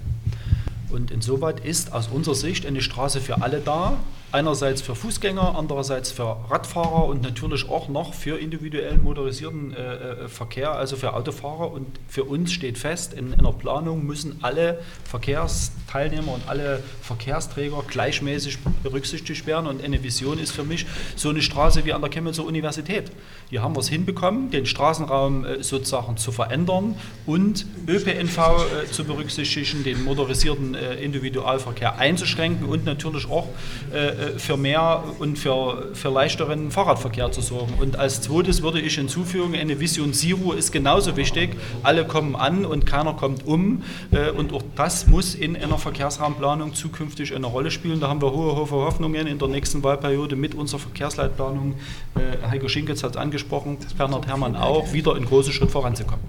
Und insoweit ist aus unserer Sicht eine Straße für alle da. Einerseits für Fußgänger, andererseits für Radfahrer und natürlich auch noch für individuell motorisierten äh, äh, Verkehr, also für Autofahrer. Und für uns steht fest, in einer Planung müssen alle Verkehrsteilnehmer und alle Verkehrsträger gleichmäßig berücksichtigt werden. Und eine Vision ist für mich so eine Straße wie an der Chemnitzer Universität. Hier haben wir es hinbekommen, den Straßenraum äh, sozusagen zu verändern und ÖPNV äh, zu berücksichtigen, den motorisierten äh, Individualverkehr einzuschränken und natürlich auch äh, für mehr und für, für leichteren Fahrradverkehr zu sorgen. Und als zweites würde ich hinzufügen, eine Vision Zero ist genauso wichtig. Alle kommen an und keiner kommt um. Äh, und auch das muss in einer Verkehrsraumplanung zukünftig eine Rolle spielen. Da haben wir hohe, hohe Hoffnungen in der nächsten Wahlperiode mit unserer Verkehrsleitplanung. Heiko Schinketz hat es angesprochen, Bernhard Herrmann auch, wieder einen großen Schritt voranzukommen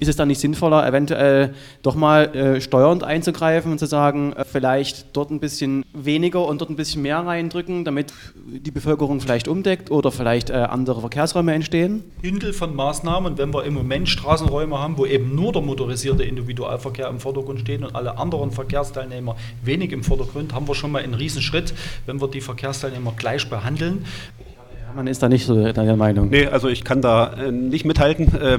ist es dann nicht sinnvoller, eventuell doch mal äh, steuernd einzugreifen und zu sagen, äh, vielleicht dort ein bisschen weniger und dort ein bisschen mehr reindrücken, damit die Bevölkerung vielleicht umdeckt oder vielleicht äh, andere Verkehrsräume entstehen? Bündel von Maßnahmen, wenn wir im Moment Straßenräume haben, wo eben nur der motorisierte Individualverkehr im Vordergrund steht und alle anderen Verkehrsteilnehmer wenig im Vordergrund, haben wir schon mal einen Riesenschritt, wenn wir die Verkehrsteilnehmer gleich behandeln. Man ist da nicht so der Meinung. Nee, also ich kann da äh, nicht mithalten. Äh,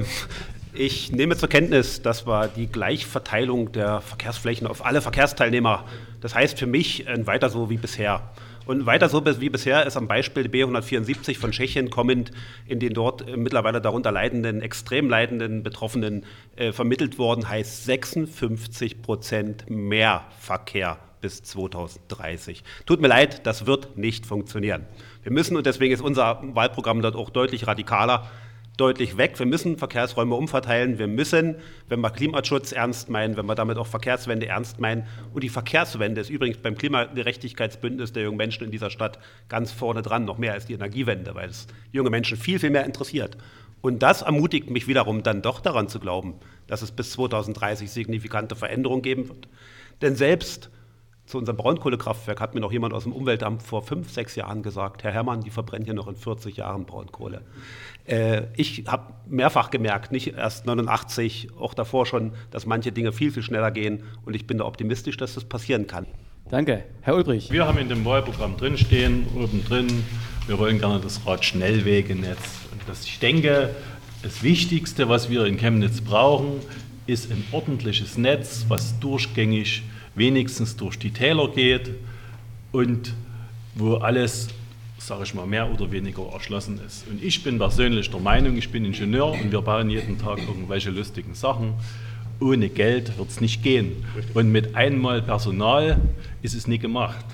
ich nehme zur Kenntnis, dass wir die Gleichverteilung der Verkehrsflächen auf alle Verkehrsteilnehmer, das heißt für mich ein weiter so wie bisher. Und weiter so wie bisher ist am Beispiel B174 von Tschechien kommend in den dort äh, mittlerweile darunter leidenden, extrem leidenden Betroffenen äh, vermittelt worden, heißt 56 Prozent mehr Verkehr bis 2030. Tut mir leid, das wird nicht funktionieren. Wir müssen, und deswegen ist unser Wahlprogramm dort auch deutlich radikaler, deutlich weg. Wir müssen Verkehrsräume umverteilen. Wir müssen, wenn wir Klimaschutz ernst meinen, wenn wir damit auch Verkehrswende ernst meinen. Und die Verkehrswende ist übrigens beim Klimagerechtigkeitsbündnis der jungen Menschen in dieser Stadt ganz vorne dran, noch mehr als die Energiewende, weil es junge Menschen viel, viel mehr interessiert. Und das ermutigt mich wiederum dann doch daran zu glauben, dass es bis 2030 signifikante Veränderungen geben wird. Denn selbst zu unserem Braunkohlekraftwerk hat mir noch jemand aus dem Umweltamt vor fünf, sechs Jahren gesagt, Herr Herrmann, die verbrennen hier noch in 40 Jahren Braunkohle. Äh, ich habe mehrfach gemerkt, nicht erst 89, auch davor schon, dass manche Dinge viel, viel schneller gehen und ich bin da optimistisch, dass das passieren kann. Danke. Herr Ulbrich. Wir haben in dem Wahlprogramm drinstehen, oben drin, wir wollen gerne das Radschnellwegenetz. Und das, ich denke, das Wichtigste, was wir in Chemnitz brauchen, ist ein ordentliches Netz, was durchgängig wenigstens durch die Täler geht und wo alles, sage ich mal, mehr oder weniger erschlossen ist. Und ich bin persönlich der Meinung, ich bin Ingenieur und wir bauen jeden Tag irgendwelche lustigen Sachen. Ohne Geld wird es nicht gehen. Und mit einmal Personal ist es nie gemacht.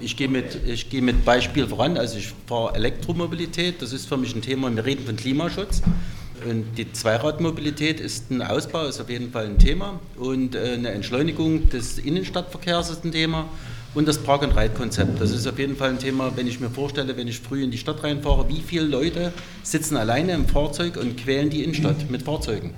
Ich gehe mit, ich gehe mit Beispiel voran. Also ich fahre Elektromobilität. Das ist für mich ein Thema. Wir reden von Klimaschutz. Und die Zweiradmobilität ist ein Ausbau, ist auf jeden Fall ein Thema. Und äh, eine Entschleunigung des Innenstadtverkehrs ist ein Thema. Und das Park-and-Ride-Konzept. Das ist auf jeden Fall ein Thema, wenn ich mir vorstelle, wenn ich früh in die Stadt reinfahre, wie viele Leute sitzen alleine im Fahrzeug und quälen die Innenstadt mit Fahrzeugen.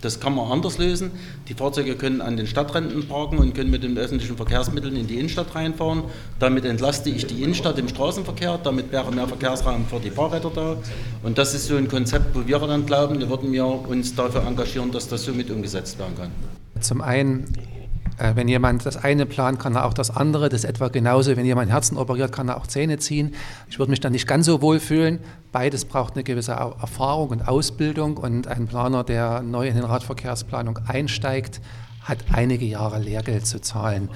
Das kann man anders lösen. Die Fahrzeuge können an den Stadträndern parken und können mit den öffentlichen Verkehrsmitteln in die Innenstadt reinfahren. Damit entlaste ich die Innenstadt im Straßenverkehr. Damit wäre mehr Verkehrsraum für die Fahrräder da. Und das ist so ein Konzept, wo wir dann glauben, wir würden wir uns dafür engagieren, dass das so mit umgesetzt werden kann. Zum einen wenn jemand das eine plant, kann er auch das andere. Das ist etwa genauso, wenn jemand Herzen operiert, kann er auch Zähne ziehen. Ich würde mich dann nicht ganz so wohl fühlen. Beides braucht eine gewisse Erfahrung und Ausbildung. Und ein Planer, der neu in den Radverkehrsplanung einsteigt, hat einige Jahre Lehrgeld zu zahlen.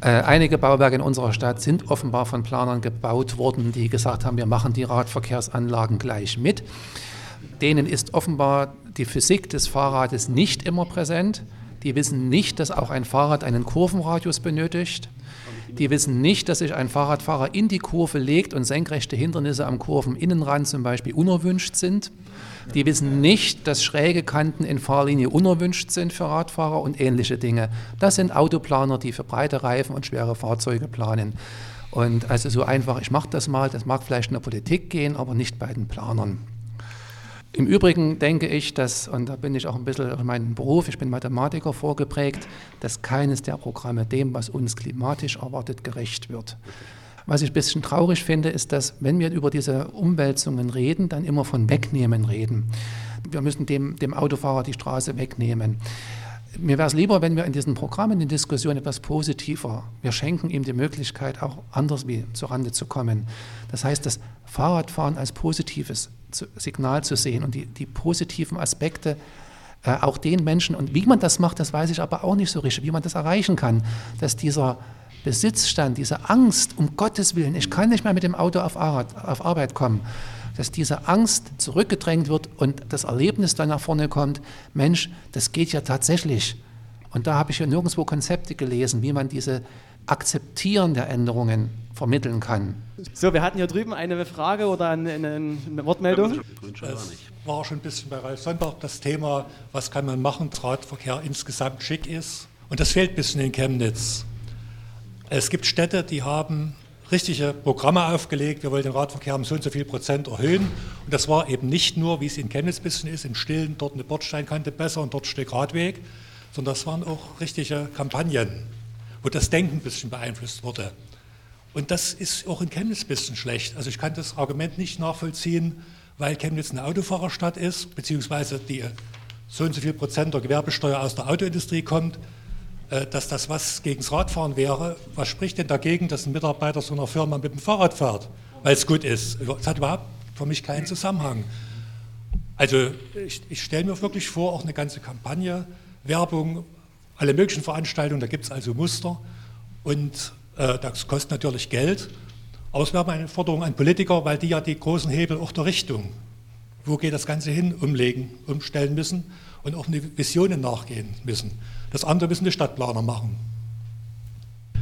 Äh, einige Bauwerke in unserer Stadt sind offenbar von Planern gebaut worden, die gesagt haben, wir machen die Radverkehrsanlagen gleich mit. Denen ist offenbar die Physik des Fahrrades nicht immer präsent. Die wissen nicht, dass auch ein Fahrrad einen Kurvenradius benötigt. Die wissen nicht, dass sich ein Fahrradfahrer in die Kurve legt und senkrechte Hindernisse am Kurveninnenrand zum Beispiel unerwünscht sind. Die wissen nicht, dass schräge Kanten in Fahrlinie unerwünscht sind für Radfahrer und ähnliche Dinge. Das sind Autoplaner, die für breite Reifen und schwere Fahrzeuge planen. Und also so einfach, ich mache das mal, das mag vielleicht in der Politik gehen, aber nicht bei den Planern. Im Übrigen denke ich, dass, und da bin ich auch ein bisschen auf meinen Beruf, ich bin Mathematiker vorgeprägt, dass keines der Programme dem, was uns klimatisch erwartet, gerecht wird. Was ich ein bisschen traurig finde, ist, dass wenn wir über diese Umwälzungen reden, dann immer von Wegnehmen reden. Wir müssen dem, dem Autofahrer die Straße wegnehmen. Mir wäre es lieber, wenn wir in diesen Programmen, in den Diskussionen etwas positiver, wir schenken ihm die Möglichkeit, auch anders wie zurande zu kommen. Das heißt, das Fahrradfahren als positives Signal zu sehen und die, die positiven Aspekte äh, auch den Menschen, und wie man das macht, das weiß ich aber auch nicht so richtig, wie man das erreichen kann, dass dieser Besitzstand, diese Angst, um Gottes Willen, ich kann nicht mehr mit dem Auto auf Arbeit, auf Arbeit kommen, dass diese Angst zurückgedrängt wird und das Erlebnis dann nach vorne kommt, Mensch, das geht ja tatsächlich. Und da habe ich ja nirgendwo Konzepte gelesen, wie man diese Akzeptieren der Änderungen vermitteln kann. So, wir hatten hier drüben eine Frage oder eine, eine Wortmeldung. Es war schon ein bisschen bei Ralf Sonnbach das Thema, was kann man machen, dass Radverkehr insgesamt schick ist. Und das fehlt ein bisschen in Chemnitz. Es gibt Städte, die haben richtige Programme aufgelegt, wir wollen den Radverkehr um so und so viel Prozent erhöhen. Und das war eben nicht nur, wie es in Chemnitz ein bisschen ist, im Stillen, dort eine Bordsteinkante besser und dort ein Stück Radweg, sondern das waren auch richtige Kampagnen, wo das Denken ein bisschen beeinflusst wurde. Und das ist auch in Chemnitz ein bisschen schlecht. Also ich kann das Argument nicht nachvollziehen, weil Chemnitz eine Autofahrerstadt ist, beziehungsweise die so und so viel Prozent der Gewerbesteuer aus der Autoindustrie kommt, äh, dass das was gegen das Radfahren wäre. Was spricht denn dagegen, dass ein Mitarbeiter so einer Firma mit dem Fahrrad fährt, weil es gut ist? Das hat überhaupt für mich keinen Zusammenhang. Also ich, ich stelle mir wirklich vor, auch eine ganze Kampagne, Werbung, alle möglichen Veranstaltungen, da gibt es also Muster und äh, das kostet natürlich Geld. Aber es wäre eine Forderung an Politiker, weil die ja die großen Hebel auch der Richtung, wo geht das Ganze hin, umlegen, umstellen müssen und auch eine Visionen nachgehen müssen. Das andere müssen die Stadtplaner machen.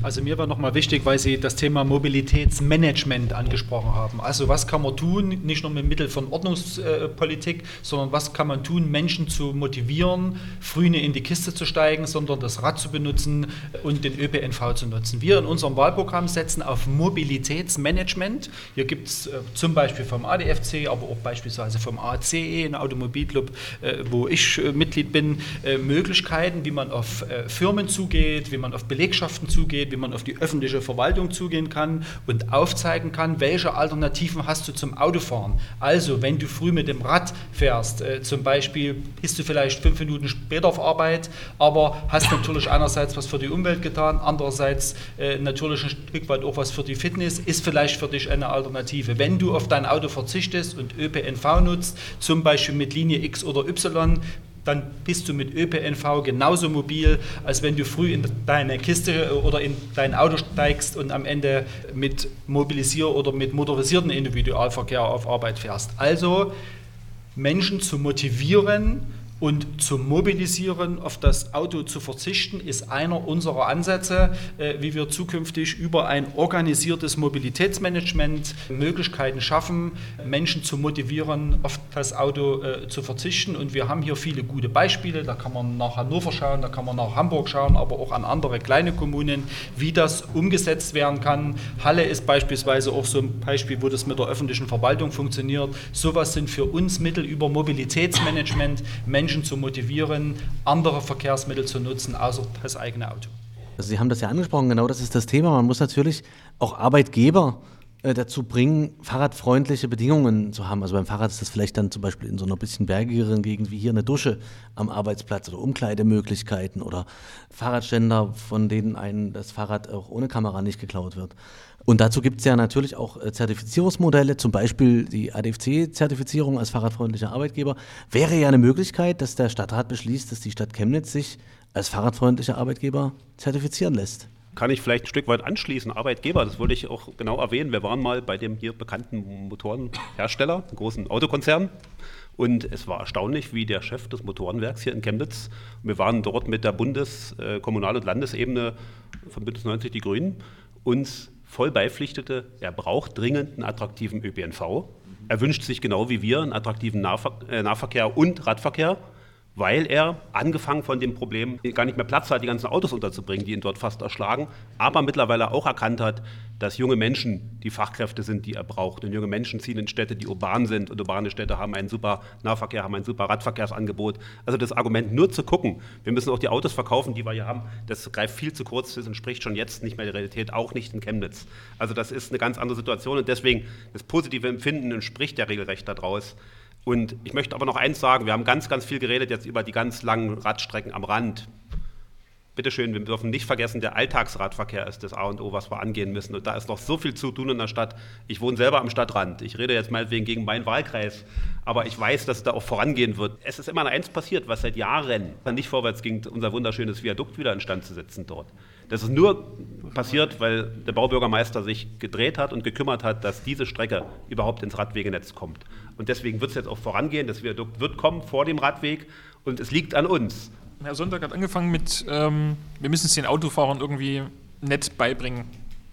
Also mir war nochmal wichtig, weil Sie das Thema Mobilitätsmanagement angesprochen haben. Also was kann man tun, nicht nur mit Mitteln von Ordnungspolitik, sondern was kann man tun, Menschen zu motivieren, früh in die Kiste zu steigen, sondern das Rad zu benutzen und den ÖPNV zu nutzen. Wir in unserem Wahlprogramm setzen auf Mobilitätsmanagement. Hier gibt es äh, zum Beispiel vom ADFC, aber auch beispielsweise vom ACE, ein Automobilclub, äh, wo ich äh, Mitglied bin, Möglichkeiten, wie man auf Firmen zugeht, wie man auf Belegschaften zugeht, wie man auf die öffentliche Verwaltung zugehen kann und aufzeigen kann, welche Alternativen hast du zum Autofahren. Also, wenn du früh mit dem Rad fährst, äh, zum Beispiel bist du vielleicht fünf Minuten später auf Arbeit, aber hast natürlich einerseits was für die Umwelt getan, andererseits äh, natürlich ein Stück weit auch was für die Fitness, ist vielleicht für dich eine Alternative. Wenn du auf dein Auto verzichtest und ÖPNV nutzt, zum Beispiel mit Linie X oder Y, dann bist du mit ÖPNV genauso mobil, als wenn du früh in deine Kiste oder in dein Auto steigst und am Ende mit Mobilisier- oder mit motorisierten Individualverkehr auf Arbeit fährst. Also Menschen zu motivieren, und zu mobilisieren, auf das Auto zu verzichten, ist einer unserer Ansätze, äh, wie wir zukünftig über ein organisiertes Mobilitätsmanagement Möglichkeiten schaffen, Menschen zu motivieren, auf das Auto äh, zu verzichten. Und wir haben hier viele gute Beispiele. Da kann man nach Hannover schauen, da kann man nach Hamburg schauen, aber auch an andere kleine Kommunen, wie das umgesetzt werden kann. Halle ist beispielsweise auch so ein Beispiel, wo das mit der öffentlichen Verwaltung funktioniert. Sowas sind für uns Mittel über Mobilitätsmanagement, Menschen Menschen zu motivieren, andere Verkehrsmittel zu nutzen, außer das eigene Auto. Also Sie haben das ja angesprochen, genau das ist das Thema. Man muss natürlich auch Arbeitgeber äh, dazu bringen, fahrradfreundliche Bedingungen zu haben. Also beim Fahrrad ist das vielleicht dann zum Beispiel in so einer bisschen bergigeren Gegend wie hier eine Dusche am Arbeitsplatz oder Umkleidemöglichkeiten oder Fahrradständer, von denen einem das Fahrrad auch ohne Kamera nicht geklaut wird. Und dazu gibt es ja natürlich auch äh, Zertifizierungsmodelle, zum Beispiel die ADFC-Zertifizierung als fahrradfreundlicher Arbeitgeber. Wäre ja eine Möglichkeit, dass der Stadtrat beschließt, dass die Stadt Chemnitz sich als fahrradfreundlicher Arbeitgeber zertifizieren lässt. Kann ich vielleicht ein Stück weit anschließen. Arbeitgeber, das wollte ich auch genau erwähnen. Wir waren mal bei dem hier bekannten Motorenhersteller, einem großen Autokonzern. Und es war erstaunlich, wie der Chef des Motorenwerks hier in Chemnitz, wir waren dort mit der Bundes-, äh, Kommunal- und Landesebene von Bündnis 90 Die Grünen, uns voll beipflichtete, er braucht dringend einen attraktiven ÖPNV. Er wünscht sich genau wie wir einen attraktiven Nahver äh, Nahverkehr und Radverkehr weil er, angefangen von dem Problem, gar nicht mehr Platz hat, die ganzen Autos unterzubringen, die ihn dort fast erschlagen, aber mittlerweile auch erkannt hat, dass junge Menschen die Fachkräfte sind, die er braucht. Und junge Menschen ziehen in Städte, die urban sind. Und urbane Städte haben einen super Nahverkehr, haben ein super Radverkehrsangebot. Also das Argument nur zu gucken, wir müssen auch die Autos verkaufen, die wir hier haben, das greift viel zu kurz. Das entspricht schon jetzt nicht mehr der Realität, auch nicht in Chemnitz. Also das ist eine ganz andere Situation. Und deswegen das positive Empfinden entspricht der regelrecht daraus. Und ich möchte aber noch eins sagen, wir haben ganz, ganz viel geredet jetzt über die ganz langen Radstrecken am Rand. Bitte schön, wir dürfen nicht vergessen, der Alltagsradverkehr ist das A und O, was wir angehen müssen. Und da ist noch so viel zu tun in der Stadt. Ich wohne selber am Stadtrand. Ich rede jetzt meinetwegen gegen meinen Wahlkreis. Aber ich weiß, dass es da auch vorangehen wird. Es ist immer eins passiert, was seit Jahren nicht vorwärts ging, unser wunderschönes Viadukt wieder instand zu setzen dort. Das ist nur passiert, weil der Baubürgermeister sich gedreht hat und gekümmert hat, dass diese Strecke überhaupt ins Radwegenetz kommt. Und deswegen wird es jetzt auch vorangehen. Das Viadukt wird kommen vor dem Radweg und es liegt an uns. Herr Sonntag hat angefangen mit, ähm, wir müssen es den Autofahrern irgendwie nett beibringen,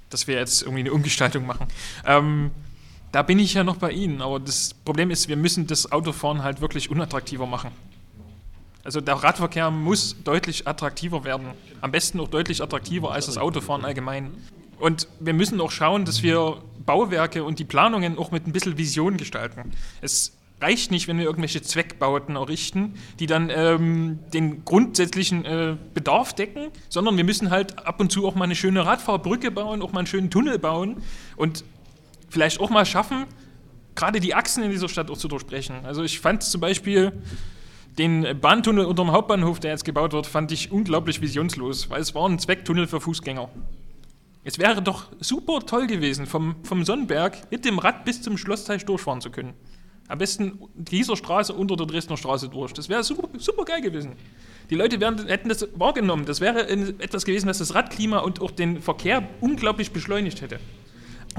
dass wir jetzt irgendwie eine Umgestaltung machen. Ähm, da bin ich ja noch bei Ihnen, aber das Problem ist, wir müssen das Autofahren halt wirklich unattraktiver machen. Also der Radverkehr muss deutlich attraktiver werden. Am besten auch deutlich attraktiver als das Autofahren allgemein. Und wir müssen auch schauen, dass wir Bauwerke und die Planungen auch mit ein bisschen Vision gestalten. Es reicht nicht, wenn wir irgendwelche Zweckbauten errichten, die dann ähm, den grundsätzlichen äh, Bedarf decken, sondern wir müssen halt ab und zu auch mal eine schöne Radfahrbrücke bauen, auch mal einen schönen Tunnel bauen und vielleicht auch mal schaffen, gerade die Achsen in dieser Stadt auch zu durchbrechen. Also ich fand zum Beispiel den Bahntunnel unter dem Hauptbahnhof, der jetzt gebaut wird, fand ich unglaublich visionslos, weil es war ein Zwecktunnel für Fußgänger. Es wäre doch super toll gewesen, vom, vom Sonnenberg mit dem Rad bis zum Schlossteich durchfahren zu können. Am besten dieser Straße unter der Dresdner Straße durch. Das wäre super, super geil gewesen. Die Leute wären, hätten das wahrgenommen. Das wäre etwas gewesen, was das Radklima und auch den Verkehr unglaublich beschleunigt hätte.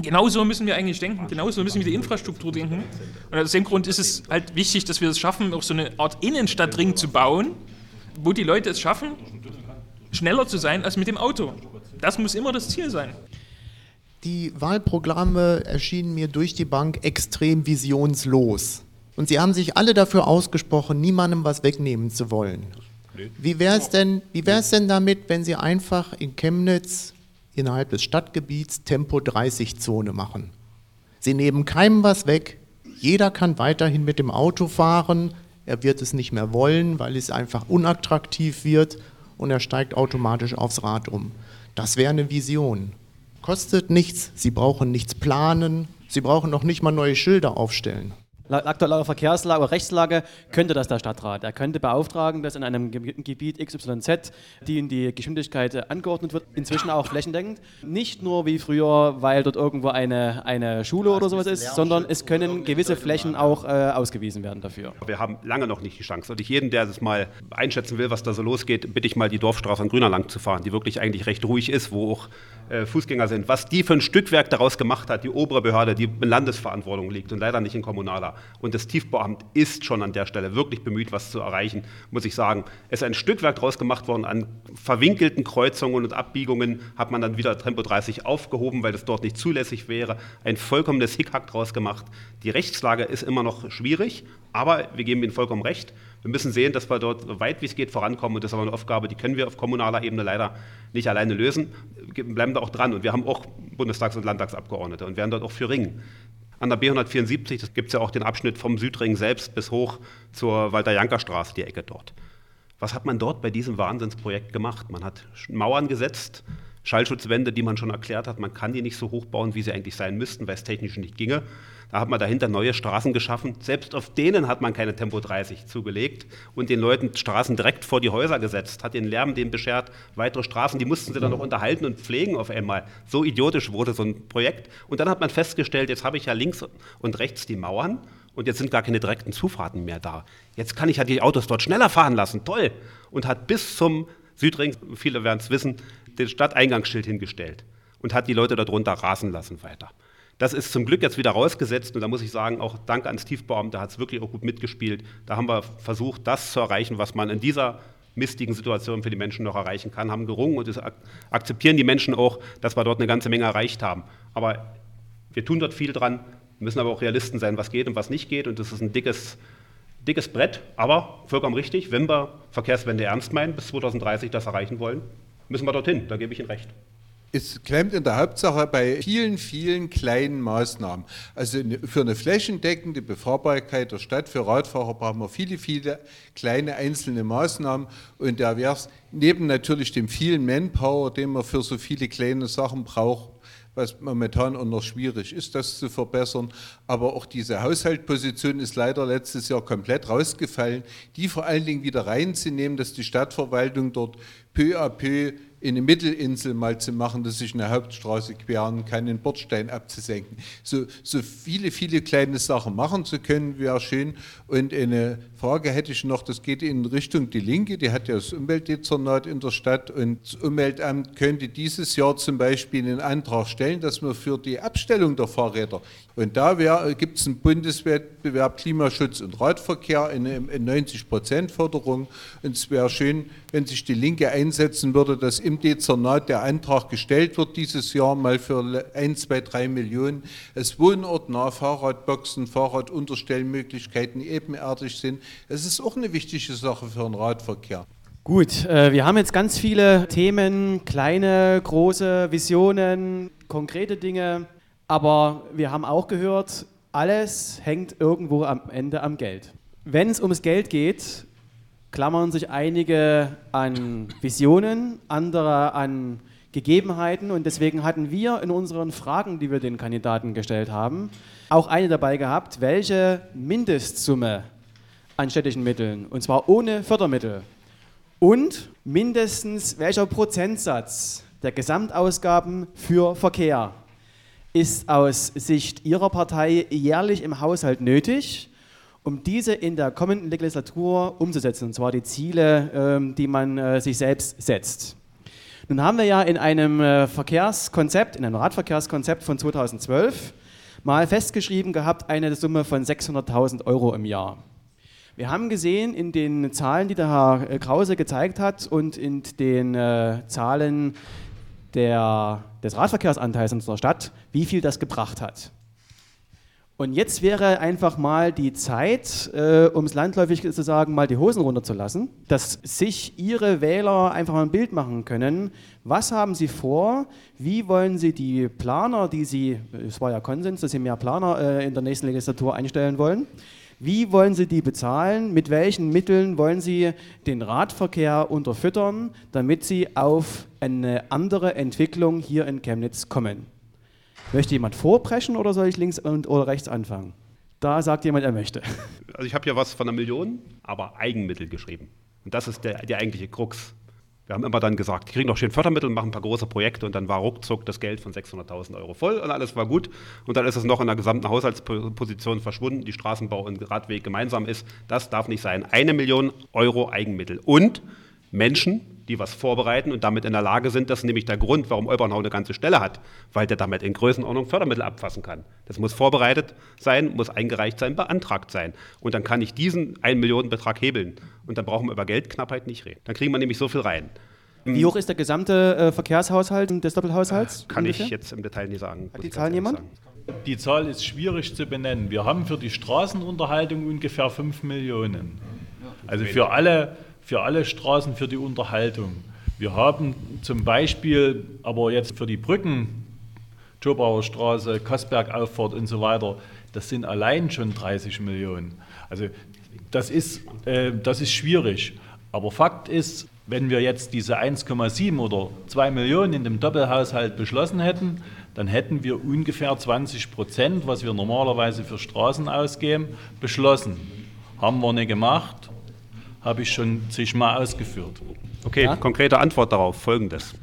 Genauso müssen wir eigentlich denken, genauso müssen wir die Infrastruktur denken. Und aus dem Grund ist es halt wichtig, dass wir es schaffen, auch so eine Art Innenstadtring zu bauen, wo die Leute es schaffen, schneller zu sein als mit dem Auto. Das muss immer das Ziel sein. Die Wahlprogramme erschienen mir durch die Bank extrem visionslos. Und sie haben sich alle dafür ausgesprochen, niemandem was wegnehmen zu wollen. Wie wäre es denn, denn damit, wenn Sie einfach in Chemnitz innerhalb des Stadtgebiets Tempo 30 Zone machen. Sie nehmen keinem was weg. Jeder kann weiterhin mit dem Auto fahren. Er wird es nicht mehr wollen, weil es einfach unattraktiv wird. und er steigt automatisch aufs Rad um. Das wäre eine Vision. Kostet nichts, Sie brauchen nichts planen, Sie brauchen noch nicht mal neue Schilder aufstellen. Aktueller Verkehrslage oder Rechtslage könnte das der Stadtrat. Er könnte beauftragen, dass in einem Gebiet XYZ die in die Geschwindigkeit angeordnet wird, inzwischen auch flächendeckend. Nicht nur wie früher, weil dort irgendwo eine, eine Schule oder sowas ist, sondern es können gewisse Flächen auch äh, ausgewiesen werden dafür. Wir haben lange noch nicht die Chance. Und ich jeden, der das mal einschätzen will, was da so losgeht, bitte ich mal die Dorfstraße an Grüner lang zu fahren, die wirklich eigentlich recht ruhig ist, wo auch äh, Fußgänger sind. Was die für ein Stückwerk daraus gemacht hat, die obere Behörde, die in Landesverantwortung liegt und leider nicht in kommunaler. Und das Tiefbauamt ist schon an der Stelle wirklich bemüht, was zu erreichen, muss ich sagen. Es ist ein Stückwerk daraus gemacht worden. An verwinkelten Kreuzungen und Abbiegungen hat man dann wieder Tempo 30 aufgehoben, weil das dort nicht zulässig wäre. Ein vollkommenes Hickhack daraus gemacht. Die Rechtslage ist immer noch schwierig, aber wir geben Ihnen vollkommen recht. Wir müssen sehen, dass wir dort weit wie es geht vorankommen. Und das ist aber eine Aufgabe, die können wir auf kommunaler Ebene leider nicht alleine lösen. Wir bleiben da auch dran. Und wir haben auch Bundestags- und Landtagsabgeordnete und werden dort auch für ringen. An der B174 gibt es ja auch den Abschnitt vom Südring selbst bis hoch zur Walter-Janker-Straße, die Ecke dort. Was hat man dort bei diesem Wahnsinnsprojekt gemacht? Man hat Mauern gesetzt, Schallschutzwände, die man schon erklärt hat, man kann die nicht so hoch bauen, wie sie eigentlich sein müssten, weil es technisch nicht ginge. Da hat man dahinter neue Straßen geschaffen. Selbst auf denen hat man keine Tempo 30 zugelegt und den Leuten Straßen direkt vor die Häuser gesetzt, hat den Lärm denen beschert, weitere Straßen, die mussten sie dann noch unterhalten und pflegen auf einmal. So idiotisch wurde so ein Projekt. Und dann hat man festgestellt, jetzt habe ich ja links und rechts die Mauern und jetzt sind gar keine direkten Zufahrten mehr da. Jetzt kann ich ja die Autos dort schneller fahren lassen. Toll. Und hat bis zum Südring, viele werden es wissen, den Stadteingangsschild hingestellt und hat die Leute darunter rasen lassen weiter. Das ist zum Glück jetzt wieder rausgesetzt und da muss ich sagen, auch Dank ans Tiefbauamt, da hat es wirklich auch gut mitgespielt. Da haben wir versucht, das zu erreichen, was man in dieser mistigen Situation für die Menschen noch erreichen kann, haben gerungen und das akzeptieren die Menschen auch, dass wir dort eine ganze Menge erreicht haben. Aber wir tun dort viel dran, müssen aber auch Realisten sein, was geht und was nicht geht und das ist ein dickes, dickes Brett, aber vollkommen richtig, wenn wir Verkehrswende ernst meinen, bis 2030 das erreichen wollen, müssen wir dorthin, da gebe ich Ihnen recht. Es klemmt in der Hauptsache bei vielen, vielen kleinen Maßnahmen. Also für eine flächendeckende Befahrbarkeit der Stadt für Radfahrer brauchen wir viele, viele kleine einzelne Maßnahmen. Und da wäre es neben natürlich dem vielen Manpower, den man für so viele kleine Sachen braucht, was momentan auch noch schwierig ist, das zu verbessern. Aber auch diese Haushaltposition ist leider letztes Jahr komplett rausgefallen. Die vor allen Dingen wieder reinzunehmen, dass die Stadtverwaltung dort peu à peu in eine Mittelinsel mal zu machen, dass ich eine Hauptstraße queren kann, einen Bordstein abzusenken. So, so viele, viele kleine Sachen machen zu können, wäre schön. Und eine Frage hätte ich noch, das geht in Richtung Die Linke, die hat ja das Umweltdezernat in der Stadt und das Umweltamt könnte dieses Jahr zum Beispiel einen Antrag stellen, dass man für die Abstellung der Fahrräder, und da gibt es einen Bundeswettbewerb Klimaschutz und Radverkehr in, in 90 Prozent Förderung. Und es wäre schön, wenn sich die Linke einsetzen würde, dass im Dezernat der Antrag gestellt wird, dieses Jahr mal für 1, 2, 3 Millionen, es wohnortnah Fahrradboxen, Fahrradunterstellmöglichkeiten ebenerdig sind. Es ist auch eine wichtige Sache für den Radverkehr. Gut, äh, wir haben jetzt ganz viele Themen, kleine, große Visionen, konkrete Dinge, aber wir haben auch gehört, alles hängt irgendwo am Ende am Geld. Wenn es ums Geld geht, klammern sich einige an Visionen, andere an Gegebenheiten und deswegen hatten wir in unseren Fragen, die wir den Kandidaten gestellt haben, auch eine dabei gehabt, welche Mindestsumme an städtischen Mitteln, und zwar ohne Fördermittel, und mindestens welcher Prozentsatz der Gesamtausgaben für Verkehr ist aus Sicht Ihrer Partei jährlich im Haushalt nötig, um diese in der kommenden Legislatur umzusetzen, und zwar die Ziele, ähm, die man äh, sich selbst setzt. Nun haben wir ja in einem äh, Verkehrskonzept, in einem Radverkehrskonzept von 2012 mal festgeschrieben gehabt, eine Summe von 600.000 Euro im Jahr. Wir haben gesehen in den Zahlen, die der Herr äh, Krause gezeigt hat und in den Zahlen der, des Radverkehrsanteils in unserer Stadt, wie viel das gebracht hat. Und jetzt wäre einfach mal die Zeit, äh, um es landläufig zu sagen, mal die Hosen runterzulassen, dass sich Ihre Wähler einfach mal ein Bild machen können. Was haben Sie vor? Wie wollen Sie die Planer, die Sie, es war ja Konsens, dass Sie mehr Planer äh, in der nächsten Legislatur einstellen wollen, Wie wollen Sie die bezahlen? Mit welchen Mitteln wollen Sie den Radverkehr unterfüttern, damit Sie auf eine andere Entwicklung hier in Chemnitz kommen? Möchte jemand vorpreschen oder soll ich links und oder rechts anfangen? Da sagt jemand, er möchte. Also ich habe ja was von einer Million, aber Eigenmittel geschrieben. Und das ist der, die eigentliche Krux. Wir haben immer dann gesagt, die kriegen noch schön Fördermittel, machen ein paar große Projekte und dann war ruckzuck das Geld von 600.000 Euro voll und alles war gut. Und dann ist es noch in der gesamten Haushaltsposition verschwunden, die Straßenbau und Radweg gemeinsam ist. Das darf nicht sein. Eine Million Euro Eigenmittel. Und Menschen, die was vorbereiten und damit in der Lage sind, das ist nämlich der Grund, warum Olbernhau eine ganze Stelle hat, weil der damit in Größenordnung Fördermittel abfassen kann. Das muss vorbereitet sein, muss eingereicht sein, beantragt sein. Und dann kann ich diesen 1 Millionen Betrag hebeln. Und dann brauchen wir über Geldknappheit nicht reden. Dann kriegen wir nämlich so viel rein. Wie hoch ist der gesamte äh, Verkehrshaushalt des Doppelhaushalts? Kann ungefähr? ich jetzt im Detail nicht sagen. Hat die Zahl jemand? Die Zahl ist schwierig zu benennen. Wir haben für die Straßenunterhaltung ungefähr 5 Millionen. Also für alle, für alle Straßen für die Unterhaltung. Wir haben zum Beispiel, aber jetzt für die Brücken, Jobauer Straße, Kassberg Auffahrt und so weiter, das sind allein schon 30 Millionen. Also das ist, äh, das ist schwierig. Aber Fakt ist, wenn wir jetzt diese 1,7 oder 2 Millionen in dem Doppelhaushalt beschlossen hätten, dann hätten wir ungefähr 20 Prozent, was wir normalerweise für Straßen ausgeben, beschlossen. Haben wir nicht gemacht, habe ich schon zigmal ausgeführt. Okay, ja? konkrete Antwort darauf, folgendes.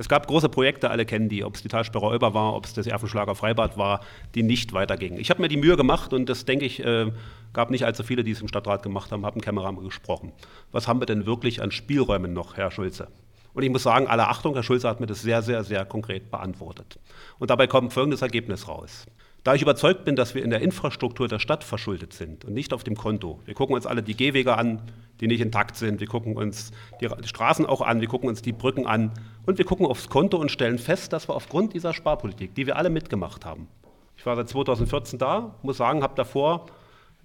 Es gab große Projekte, alle kennen die, ob es die Talsperre Olber war, ob es das Erfenschlager Freibad war, die nicht weitergingen. Ich habe mir die Mühe gemacht und das denke ich, äh, gab nicht allzu viele, die es im Stadtrat gemacht haben, haben Kämmerer gesprochen. Was haben wir denn wirklich an Spielräumen noch, Herr Schulze? Und ich muss sagen, alle Achtung, Herr Schulze hat mir das sehr, sehr, sehr konkret beantwortet. Und dabei kommt folgendes Ergebnis raus. Da ich überzeugt bin, dass wir in der Infrastruktur der Stadt verschuldet sind und nicht auf dem Konto. Wir gucken uns alle die Gehwege an, die nicht intakt sind. Wir gucken uns die Straßen auch an, wir gucken uns die Brücken an und wir gucken aufs Konto und stellen fest, dass wir aufgrund dieser Sparpolitik, die wir alle mitgemacht haben, ich war seit 2014 da, muss sagen, habe davor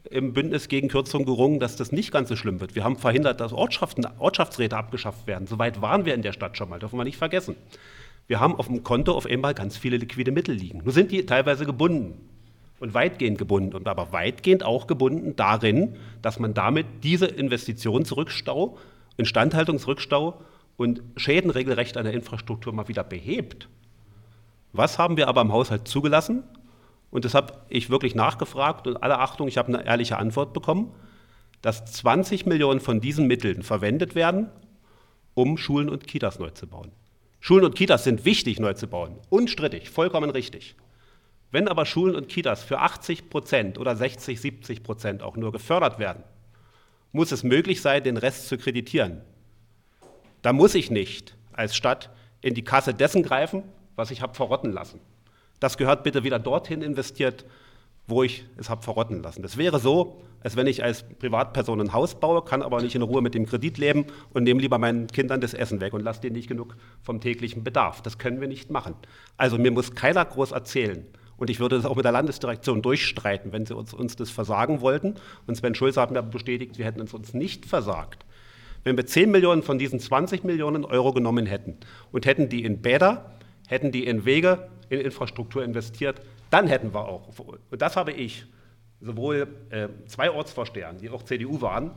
im Bündnis gegen Kürzungen gerungen, dass das nicht ganz so schlimm wird. Wir haben verhindert, dass Ortschaften, Ortschaftsräte abgeschafft werden. Soweit waren wir in der Stadt schon mal, dürfen wir nicht vergessen. Wir haben auf dem Konto auf einmal ganz viele liquide Mittel liegen. Nur sind die teilweise gebunden und weitgehend gebunden und aber weitgehend auch gebunden darin, dass man damit diese Investitionsrückstau, Instandhaltungsrückstau und Schäden regelrecht an der Infrastruktur mal wieder behebt. Was haben wir aber im Haushalt zugelassen? Und das habe ich wirklich nachgefragt und alle Achtung, ich habe eine ehrliche Antwort bekommen, dass 20 Millionen von diesen Mitteln verwendet werden, um Schulen und Kitas neu zu bauen. Schulen und Kitas sind wichtig neu zu bauen, unstrittig, vollkommen richtig. Wenn aber Schulen und Kitas für 80 Prozent oder 60, 70 Prozent auch nur gefördert werden, muss es möglich sein, den Rest zu kreditieren. Da muss ich nicht als Stadt in die Kasse dessen greifen, was ich habe verrotten lassen. Das gehört bitte wieder dorthin investiert, wo ich es habe verrotten lassen. Das wäre so, als wenn ich als Privatperson ein Haus baue, kann aber nicht in Ruhe mit dem Kredit leben und nehme lieber meinen Kindern das Essen weg und lasse denen nicht genug vom täglichen Bedarf. Das können wir nicht machen. Also mir muss keiner groß erzählen. Und ich würde das auch mit der Landesdirektion durchstreiten, wenn sie uns, uns das versagen wollten. Und Sven Schulze hat mir bestätigt, wir hätten es uns nicht versagt. Wenn wir 10 Millionen von diesen 20 Millionen Euro genommen hätten und hätten die in Bäder, hätten die in Wege, in Infrastruktur investiert, dann hätten wir auch, und das habe ich sowohl äh, zwei Ortsvorstehern, die auch CDU waren,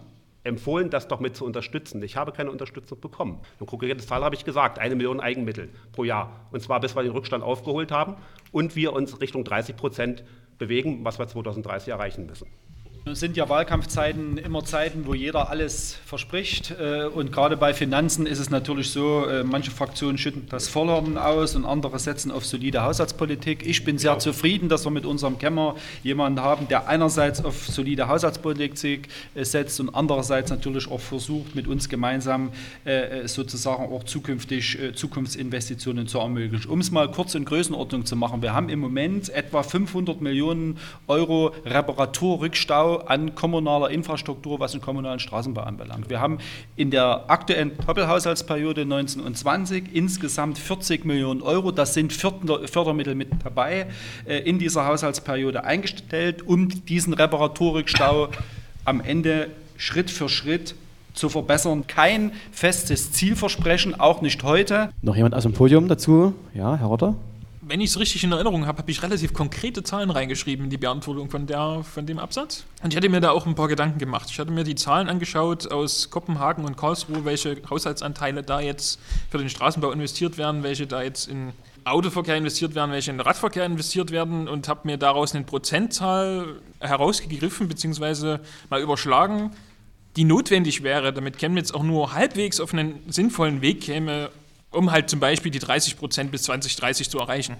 empfohlen, das doch mit zu unterstützen. Ich habe keine Unterstützung bekommen. Eine konkrete Zahl habe ich gesagt, eine Million Eigenmittel pro Jahr. Und zwar bis wir den Rückstand aufgeholt haben und wir uns Richtung 30 Prozent bewegen, was wir 2030 erreichen müssen. Sind ja Wahlkampfzeiten immer Zeiten, wo jeder alles verspricht. Äh, und gerade bei Finanzen ist es natürlich so, äh, manche Fraktionen schütten das Vollhorn aus und andere setzen auf solide Haushaltspolitik. Ich bin sehr zufrieden, dass wir mit unserem Kämmer jemanden haben, der einerseits auf solide Haushaltspolitik äh, setzt und andererseits natürlich auch versucht, mit uns gemeinsam sozusagen auch zukünftig Zukunftsinvestitionen zu ermöglichen. Um es mal kurz in Größenordnung zu machen, wir haben im Moment etwa 500 Millionen Euro Reparaturrückstau an kommunaler Infrastruktur, was den kommunalen Straßenbau anbelangt. Wir haben in der aktuellen Doppelhaushaltsperiode 19 und 20 insgesamt 40 Millionen Euro, das sind Fördermittel mit dabei, äh, in dieser Haushaltsperiode eingestellt, um diesen Reparaturrückstau am Ende Schritt für Schritt zu verbessern. Kein festes Zielversprechen, auch nicht heute. Noch jemand aus dem Podium dazu? Ja, Herr Rotter? Wenn ich es richtig in Erinnerung habe, habe ich relativ konkrete Zahlen reingeschrieben in die Beantwortung von, der, von dem Absatz. Und ich hatte mir da auch ein paar Gedanken gemacht. Ich hatte mir die Zahlen angeschaut aus Kopenhagen und Karlsruhe, welche Haushaltsanteile da jetzt für den Straßenbau investiert werden, welche da jetzt in Autoverkehr investiert werden, welche in Radverkehr investiert werden und habe mir daraus eine Prozentzahl herausgegriffen bzw. mal überschlagen, die notwendig wäre, damit Chemnitz auch nur halbwegs auf einen sinnvollen Weg käme, um halt zum Beispiel die 30 Prozent bis 2030 zu erreichen.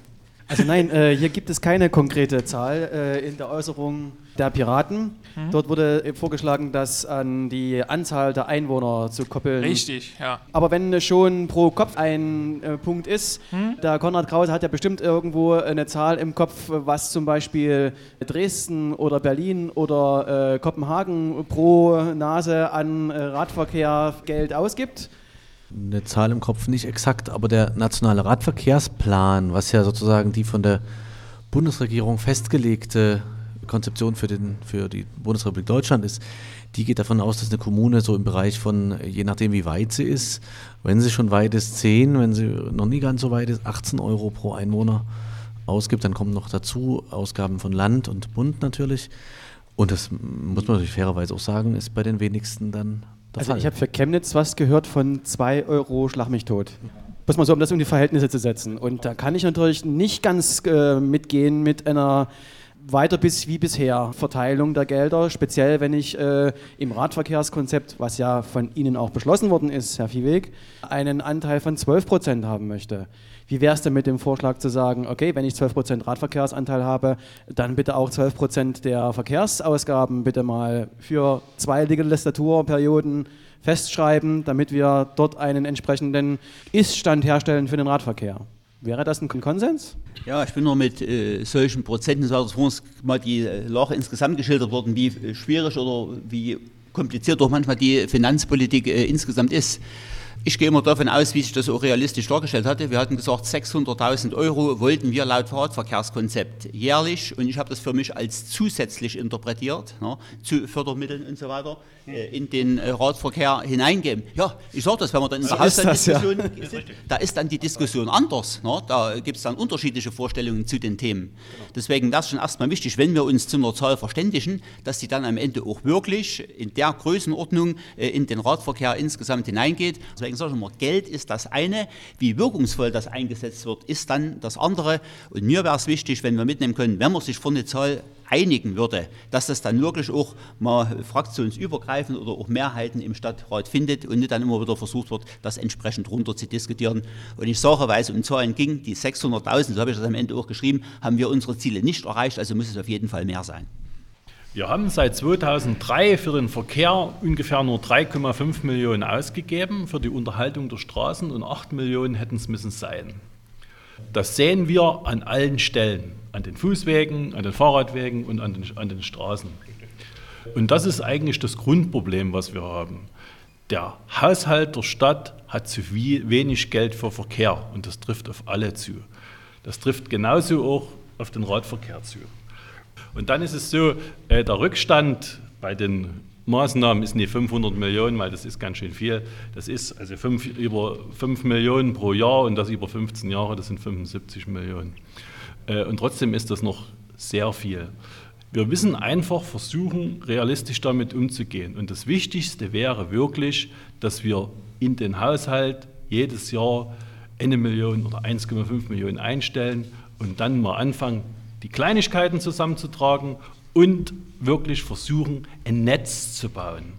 Also nein, äh, hier gibt es keine konkrete Zahl äh, in der Äußerung der Piraten. Mhm. Dort wurde äh, vorgeschlagen, das an die Anzahl der Einwohner zu koppeln. Richtig, ja. Aber wenn schon pro Kopf ein äh, Punkt ist, mhm. der Konrad Krause hat ja bestimmt irgendwo eine Zahl im Kopf, was zum Beispiel Dresden oder Berlin oder äh, Kopenhagen pro Nase an äh, Radverkehr Geld ausgibt eine Zahl im Kopf nicht exakt, aber der nationale Radverkehrsplan, was ja sozusagen die von der Bundesregierung festgelegte Konzeption für, den, für die Bundesrepublik Deutschland ist, die geht davon aus, dass eine Kommune so im Bereich von, je nachdem wie weit sie ist, wenn sie schon weit ist, 10, wenn sie noch nie ganz so weit ist, 18 Euro pro Einwohner ausgibt. Dann kommen noch dazu Ausgaben von Land und Bund natürlich. Und das muss man natürlich fairerweise auch sagen, ist bei den wenigsten dann also ich habe für Chemnitz was gehört von 2 Euro Schlag mich tot. Muss mal so, um das um die Verhältnisse zu setzen. Und da kann ich natürlich nicht ganz äh, mitgehen mit einer weiter bis wie bisher Verteilung der Gelder, speziell wenn ich äh, im Radverkehrskonzept, was ja von Ihnen auch beschlossen worden ist, Herr Viehweg, einen Anteil von 12 Prozent haben möchte. Wie wäre es denn mit dem Vorschlag zu sagen, okay, wenn ich 12% Radverkehrsanteil habe, dann bitte auch 12% der Verkehrsausgaben bitte mal für zwei Legislaturperioden festschreiben, damit wir dort einen entsprechenden Ist-Stand herstellen für den Radverkehr. Wäre das ein Konsens? Ja, ich bin nur mit äh, solchen Prozenten, so vorhin mal die äh, Lage insgesamt geschildert worden, wie äh, schwierig oder wie kompliziert doch manchmal die Finanzpolitik äh, insgesamt ist. Ich gehe immer davon aus, wie sich das auch realistisch dargestellt hatte. Wir hatten gesagt, 600.000 Euro wollten wir laut Fahrradverkehrskonzept jährlich und ich habe das für mich als zusätzlich interpretiert, ne, zu Fördermitteln und so weiter, äh, in den äh, Radverkehr hineingeben. Ja, ich sage das, wenn man dann in der Haushaltsdiskussion, ja. da ist dann die Diskussion anders. Ne, da gibt es dann unterschiedliche Vorstellungen zu den Themen. Deswegen das ist schon erstmal wichtig, wenn wir uns zu einer Zahl verständigen, dass die dann am Ende auch wirklich in der Größenordnung äh, in den Radverkehr insgesamt hineingeht. Deswegen sage ich immer, Geld ist das eine, wie wirkungsvoll das eingesetzt wird, ist dann das andere. Und mir wäre es wichtig, wenn wir mitnehmen können, wenn man sich vor eine Zahl einigen würde, dass das dann wirklich auch mal fraktionsübergreifend oder auch Mehrheiten im Stadtrat findet und nicht dann immer wieder versucht wird, das entsprechend runter zu diskutieren. Und ich sage, weil es um Zahlen ging, die 600.000, so habe ich das am Ende auch geschrieben, haben wir unsere Ziele nicht erreicht, also muss es auf jeden Fall mehr sein. Wir haben seit 2003 für den Verkehr ungefähr nur 3,5 Millionen ausgegeben für die Unterhaltung der Straßen und 8 Millionen hätten es müssen sein. Das sehen wir an allen Stellen, an den Fußwegen, an den Fahrradwegen und an den, an den Straßen. Und das ist eigentlich das Grundproblem, was wir haben. Der Haushalt der Stadt hat zu wenig Geld für Verkehr und das trifft auf alle zu. Das trifft genauso auch auf den Radverkehr zu. Und dann ist es so, äh, der Rückstand bei den Maßnahmen ist nicht 500 Millionen, weil das ist ganz schön viel. Das ist also fünf, über 5 Millionen pro Jahr und das über 15 Jahre, das sind 75 Millionen. Äh, und trotzdem ist das noch sehr viel. Wir müssen einfach versuchen, realistisch damit umzugehen. Und das Wichtigste wäre wirklich, dass wir in den Haushalt jedes Jahr eine Million oder 1,5 Millionen einstellen und dann mal anfangen, die Kleinigkeiten zusammenzutragen und wirklich versuchen, ein Netz zu bauen.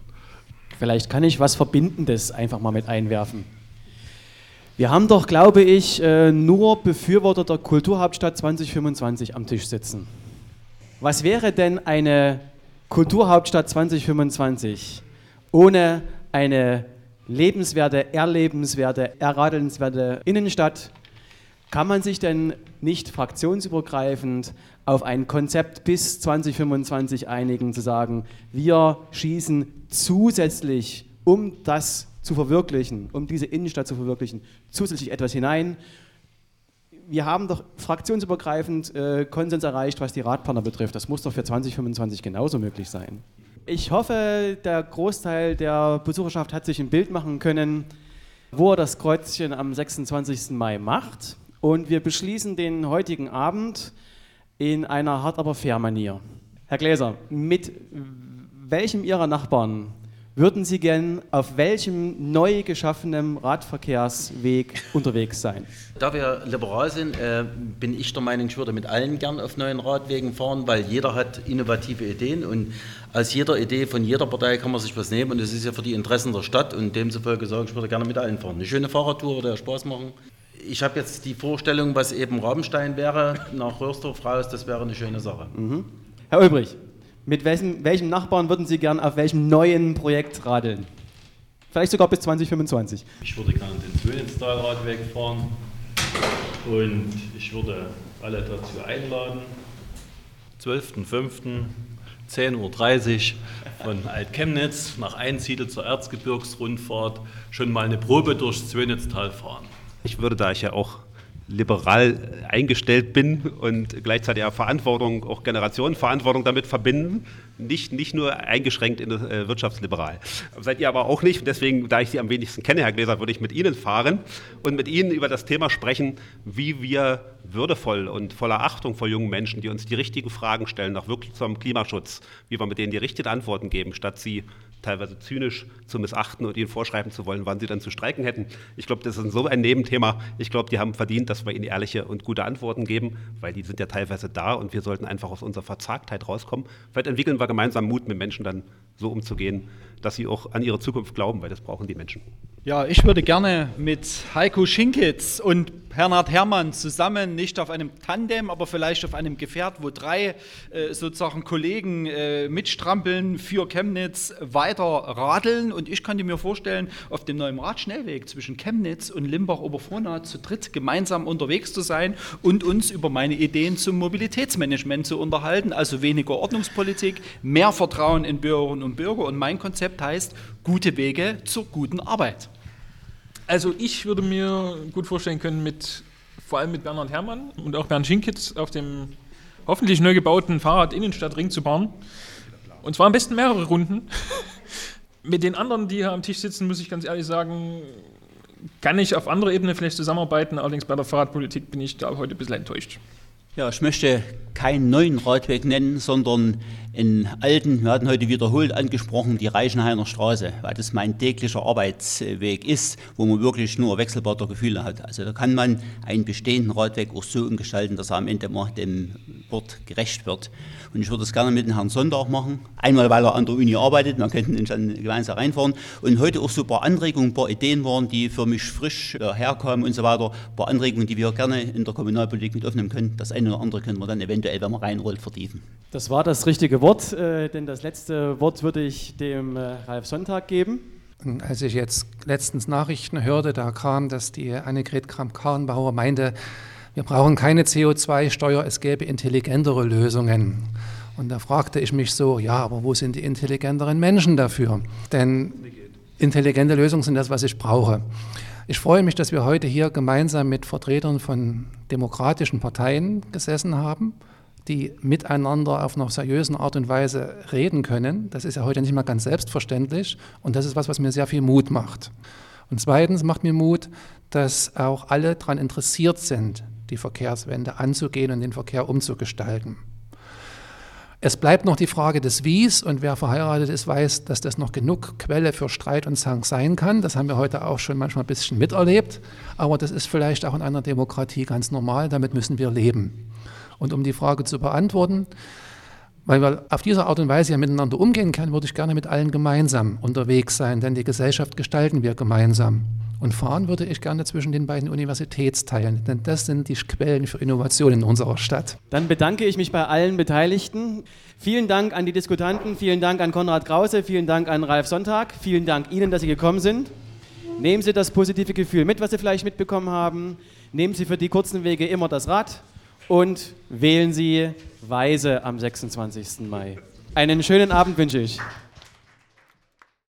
Vielleicht kann ich was Verbindendes einfach mal mit einwerfen. Wir haben doch, glaube ich, äh, nur Befürworter der Kulturhauptstadt 2025 am Tisch sitzen. Was wäre denn eine Kulturhauptstadt 2025 ohne eine lebenswerte, erlebenswerte, erradelnswerte Innenstadt kann man sich denn nicht fraktionsübergreifend auf ein Konzept bis 2025 einigen, zu sagen, wir schießen zusätzlich, um das zu verwirklichen, um diese Innenstadt zu verwirklichen, zusätzlich etwas hinein. Wir haben doch fraktionsübergreifend äh, Konsens erreicht, was die Radpartner betrifft. Das muss doch für 2025 genauso möglich sein. Ich hoffe, der Großteil der Besucherschaft hat sich ein Bild machen können, wo er das Kreuzchen am 26. Mai macht Und wir beschließen den heutigen Abend in einer hart aber fair Manier. Herr Gläser, mit welchem Ihrer Nachbarn würden Sie gern auf welchem neu geschaffenen Radverkehrsweg unterwegs sein? Da wir liberal sind, äh, bin ich der Meinung, ich würde mit allen gern auf neuen Radwegen fahren, weil jeder hat innovative Ideen und aus jeder Idee von jeder Partei kann man sich was nehmen und es ist ja für die Interessen der Stadt und demzufolge sagen, ich würde gerne mit allen fahren. Eine schöne Fahrradtour würde ja Spaß machen. Ich habe jetzt die Vorstellung, was eben Rabenstein wäre, nach Röhrsdorf raus, das wäre eine schöne Sache. Mhm. Herr Ulbrich, mit welchem, welchem Nachbarn würden Sie gern auf welchem neuen Projekt radeln? Vielleicht sogar bis 2025. Ich würde gerne den Zwillingstalradweg fahren und ich würde alle dazu einladen. 12.05. 10.30 Uhr von Alt-Chemnitz nach Einsiedel zur Erzgebirgsrundfahrt schon mal eine Probe durchs Zwönitztal fahren. Ich würde, da ich ja auch liberal eingestellt bin und gleichzeitig auch Verantwortung, auch Generationenverantwortung damit verbinden, nicht, nicht nur eingeschränkt in äh, wirtschaftsliberal. Seid ihr aber auch nicht. Deswegen, da ich Sie am wenigsten kenne, Herr Gläser, würde ich mit Ihnen fahren und mit Ihnen über das Thema sprechen, wie wir würdevoll und voller Achtung vor jungen Menschen, die uns die richtigen Fragen stellen, auch wirklich zum Klimaschutz, wie wir mit denen die richtigen Antworten geben, statt sie teilweise zynisch zu missachten und ihnen vorschreiben zu wollen, wann sie dann zu streiken hätten. Ich glaube, das ist so ein Nebenthema. Ich glaube, die haben verdient, dass wir ihnen ehrliche und gute Antworten geben, weil die sind ja teilweise da und wir sollten einfach aus unserer Verzagtheit rauskommen. Vielleicht entwickeln wir gemeinsam Mut, mit Menschen dann so umzugehen, dass sie auch an ihre Zukunft glauben, weil das brauchen die Menschen. Ja, ich würde gerne mit Heiko Schinkitz und Bernhard Herrmann zusammen, nicht auf einem Tandem, aber vielleicht auf einem Gefährt, wo drei äh, sozusagen Kollegen äh, mitstrampeln für Chemnitz weiter radeln. Und ich könnte mir vorstellen, auf dem neuen Radschnellweg zwischen Chemnitz und Limbach-Oberfrohna zu dritt gemeinsam unterwegs zu sein und uns über meine Ideen zum Mobilitätsmanagement zu unterhalten. Also weniger Ordnungspolitik, mehr Vertrauen in Bürgerinnen und Bürger. Und mein Konzept heißt gute Wege zur guten Arbeit. Also ich würde mir gut vorstellen können, mit, vor allem mit Bernhard Herrmann und auch Bernd Schinkitz auf dem hoffentlich neu gebauten Fahrrad-Innenstadtring zu bauen. Und zwar am besten mehrere Runden. mit den anderen, die hier am Tisch sitzen, muss ich ganz ehrlich sagen, kann ich auf anderer Ebene vielleicht zusammenarbeiten. Allerdings bei der Fahrradpolitik bin ich da heute ein bisschen enttäuscht. Ja, ich möchte keinen neuen Radweg nennen, sondern einen alten, wir hatten heute wiederholt angesprochen, die Reichenhainer Straße, weil das mein täglicher Arbeitsweg ist, wo man wirklich nur wechselbare Gefühle hat. Also da kann man einen bestehenden Radweg auch so umgestalten, dass er am Ende mal dem Wort gerecht wird. Und ich würde das gerne mit dem Herrn Sonntag machen. Einmal, weil er an der Uni arbeitet, wir könnten uns dann gemeinsam reinfahren. Und heute auch so ein paar Anregungen, ein paar Ideen waren, die für mich frisch herkamen und so weiter. Ein paar Anregungen, die wir gerne in der Kommunalpolitik mit aufnehmen können. Das eine oder andere können wir dann eventuell, wenn man reinrollt, vertiefen. Das war das richtige Wort, äh, denn das letzte Wort würde ich dem äh, Ralf Sonntag geben. Als ich jetzt letztens Nachrichten hörte, da kam, dass die Annegret Kramp-Karrenbauer meinte, wir brauchen keine CO2-Steuer, es gäbe intelligentere Lösungen. Und da fragte ich mich so, ja, aber wo sind die intelligenteren Menschen dafür? Denn intelligente Lösungen sind das, was ich brauche. Ich freue mich, dass wir heute hier gemeinsam mit Vertretern von demokratischen Parteien gesessen haben, die miteinander auf einer seriösen Art und Weise reden können. Das ist ja heute nicht mal ganz selbstverständlich und das ist was, was mir sehr viel Mut macht. Und zweitens macht mir Mut, dass auch alle daran interessiert sind, die Verkehrswende anzugehen und den Verkehr umzugestalten. Es bleibt noch die Frage des Wies und wer verheiratet ist, weiß, dass das noch genug Quelle für Streit und Zank sein kann. Das haben wir heute auch schon manchmal ein bisschen miterlebt, aber das ist vielleicht auch in einer Demokratie ganz normal, damit müssen wir leben. Und um die Frage zu beantworten, weil wir auf diese Art und Weise ja miteinander umgehen können, würde ich gerne mit allen gemeinsam unterwegs sein, denn die Gesellschaft gestalten wir gemeinsam. Und fahren würde ich gerne zwischen den beiden Universitätsteilen, denn das sind die Quellen für Innovation in unserer Stadt. Dann bedanke ich mich bei allen Beteiligten. Vielen Dank an die Diskutanten, vielen Dank an Konrad Krause, vielen Dank an Ralf Sonntag, vielen Dank Ihnen, dass Sie gekommen sind. Nehmen Sie das positive Gefühl mit, was Sie vielleicht mitbekommen haben. Nehmen Sie für die kurzen Wege immer das Rad und wählen Sie weise am 26. Mai. Einen schönen Abend wünsche ich.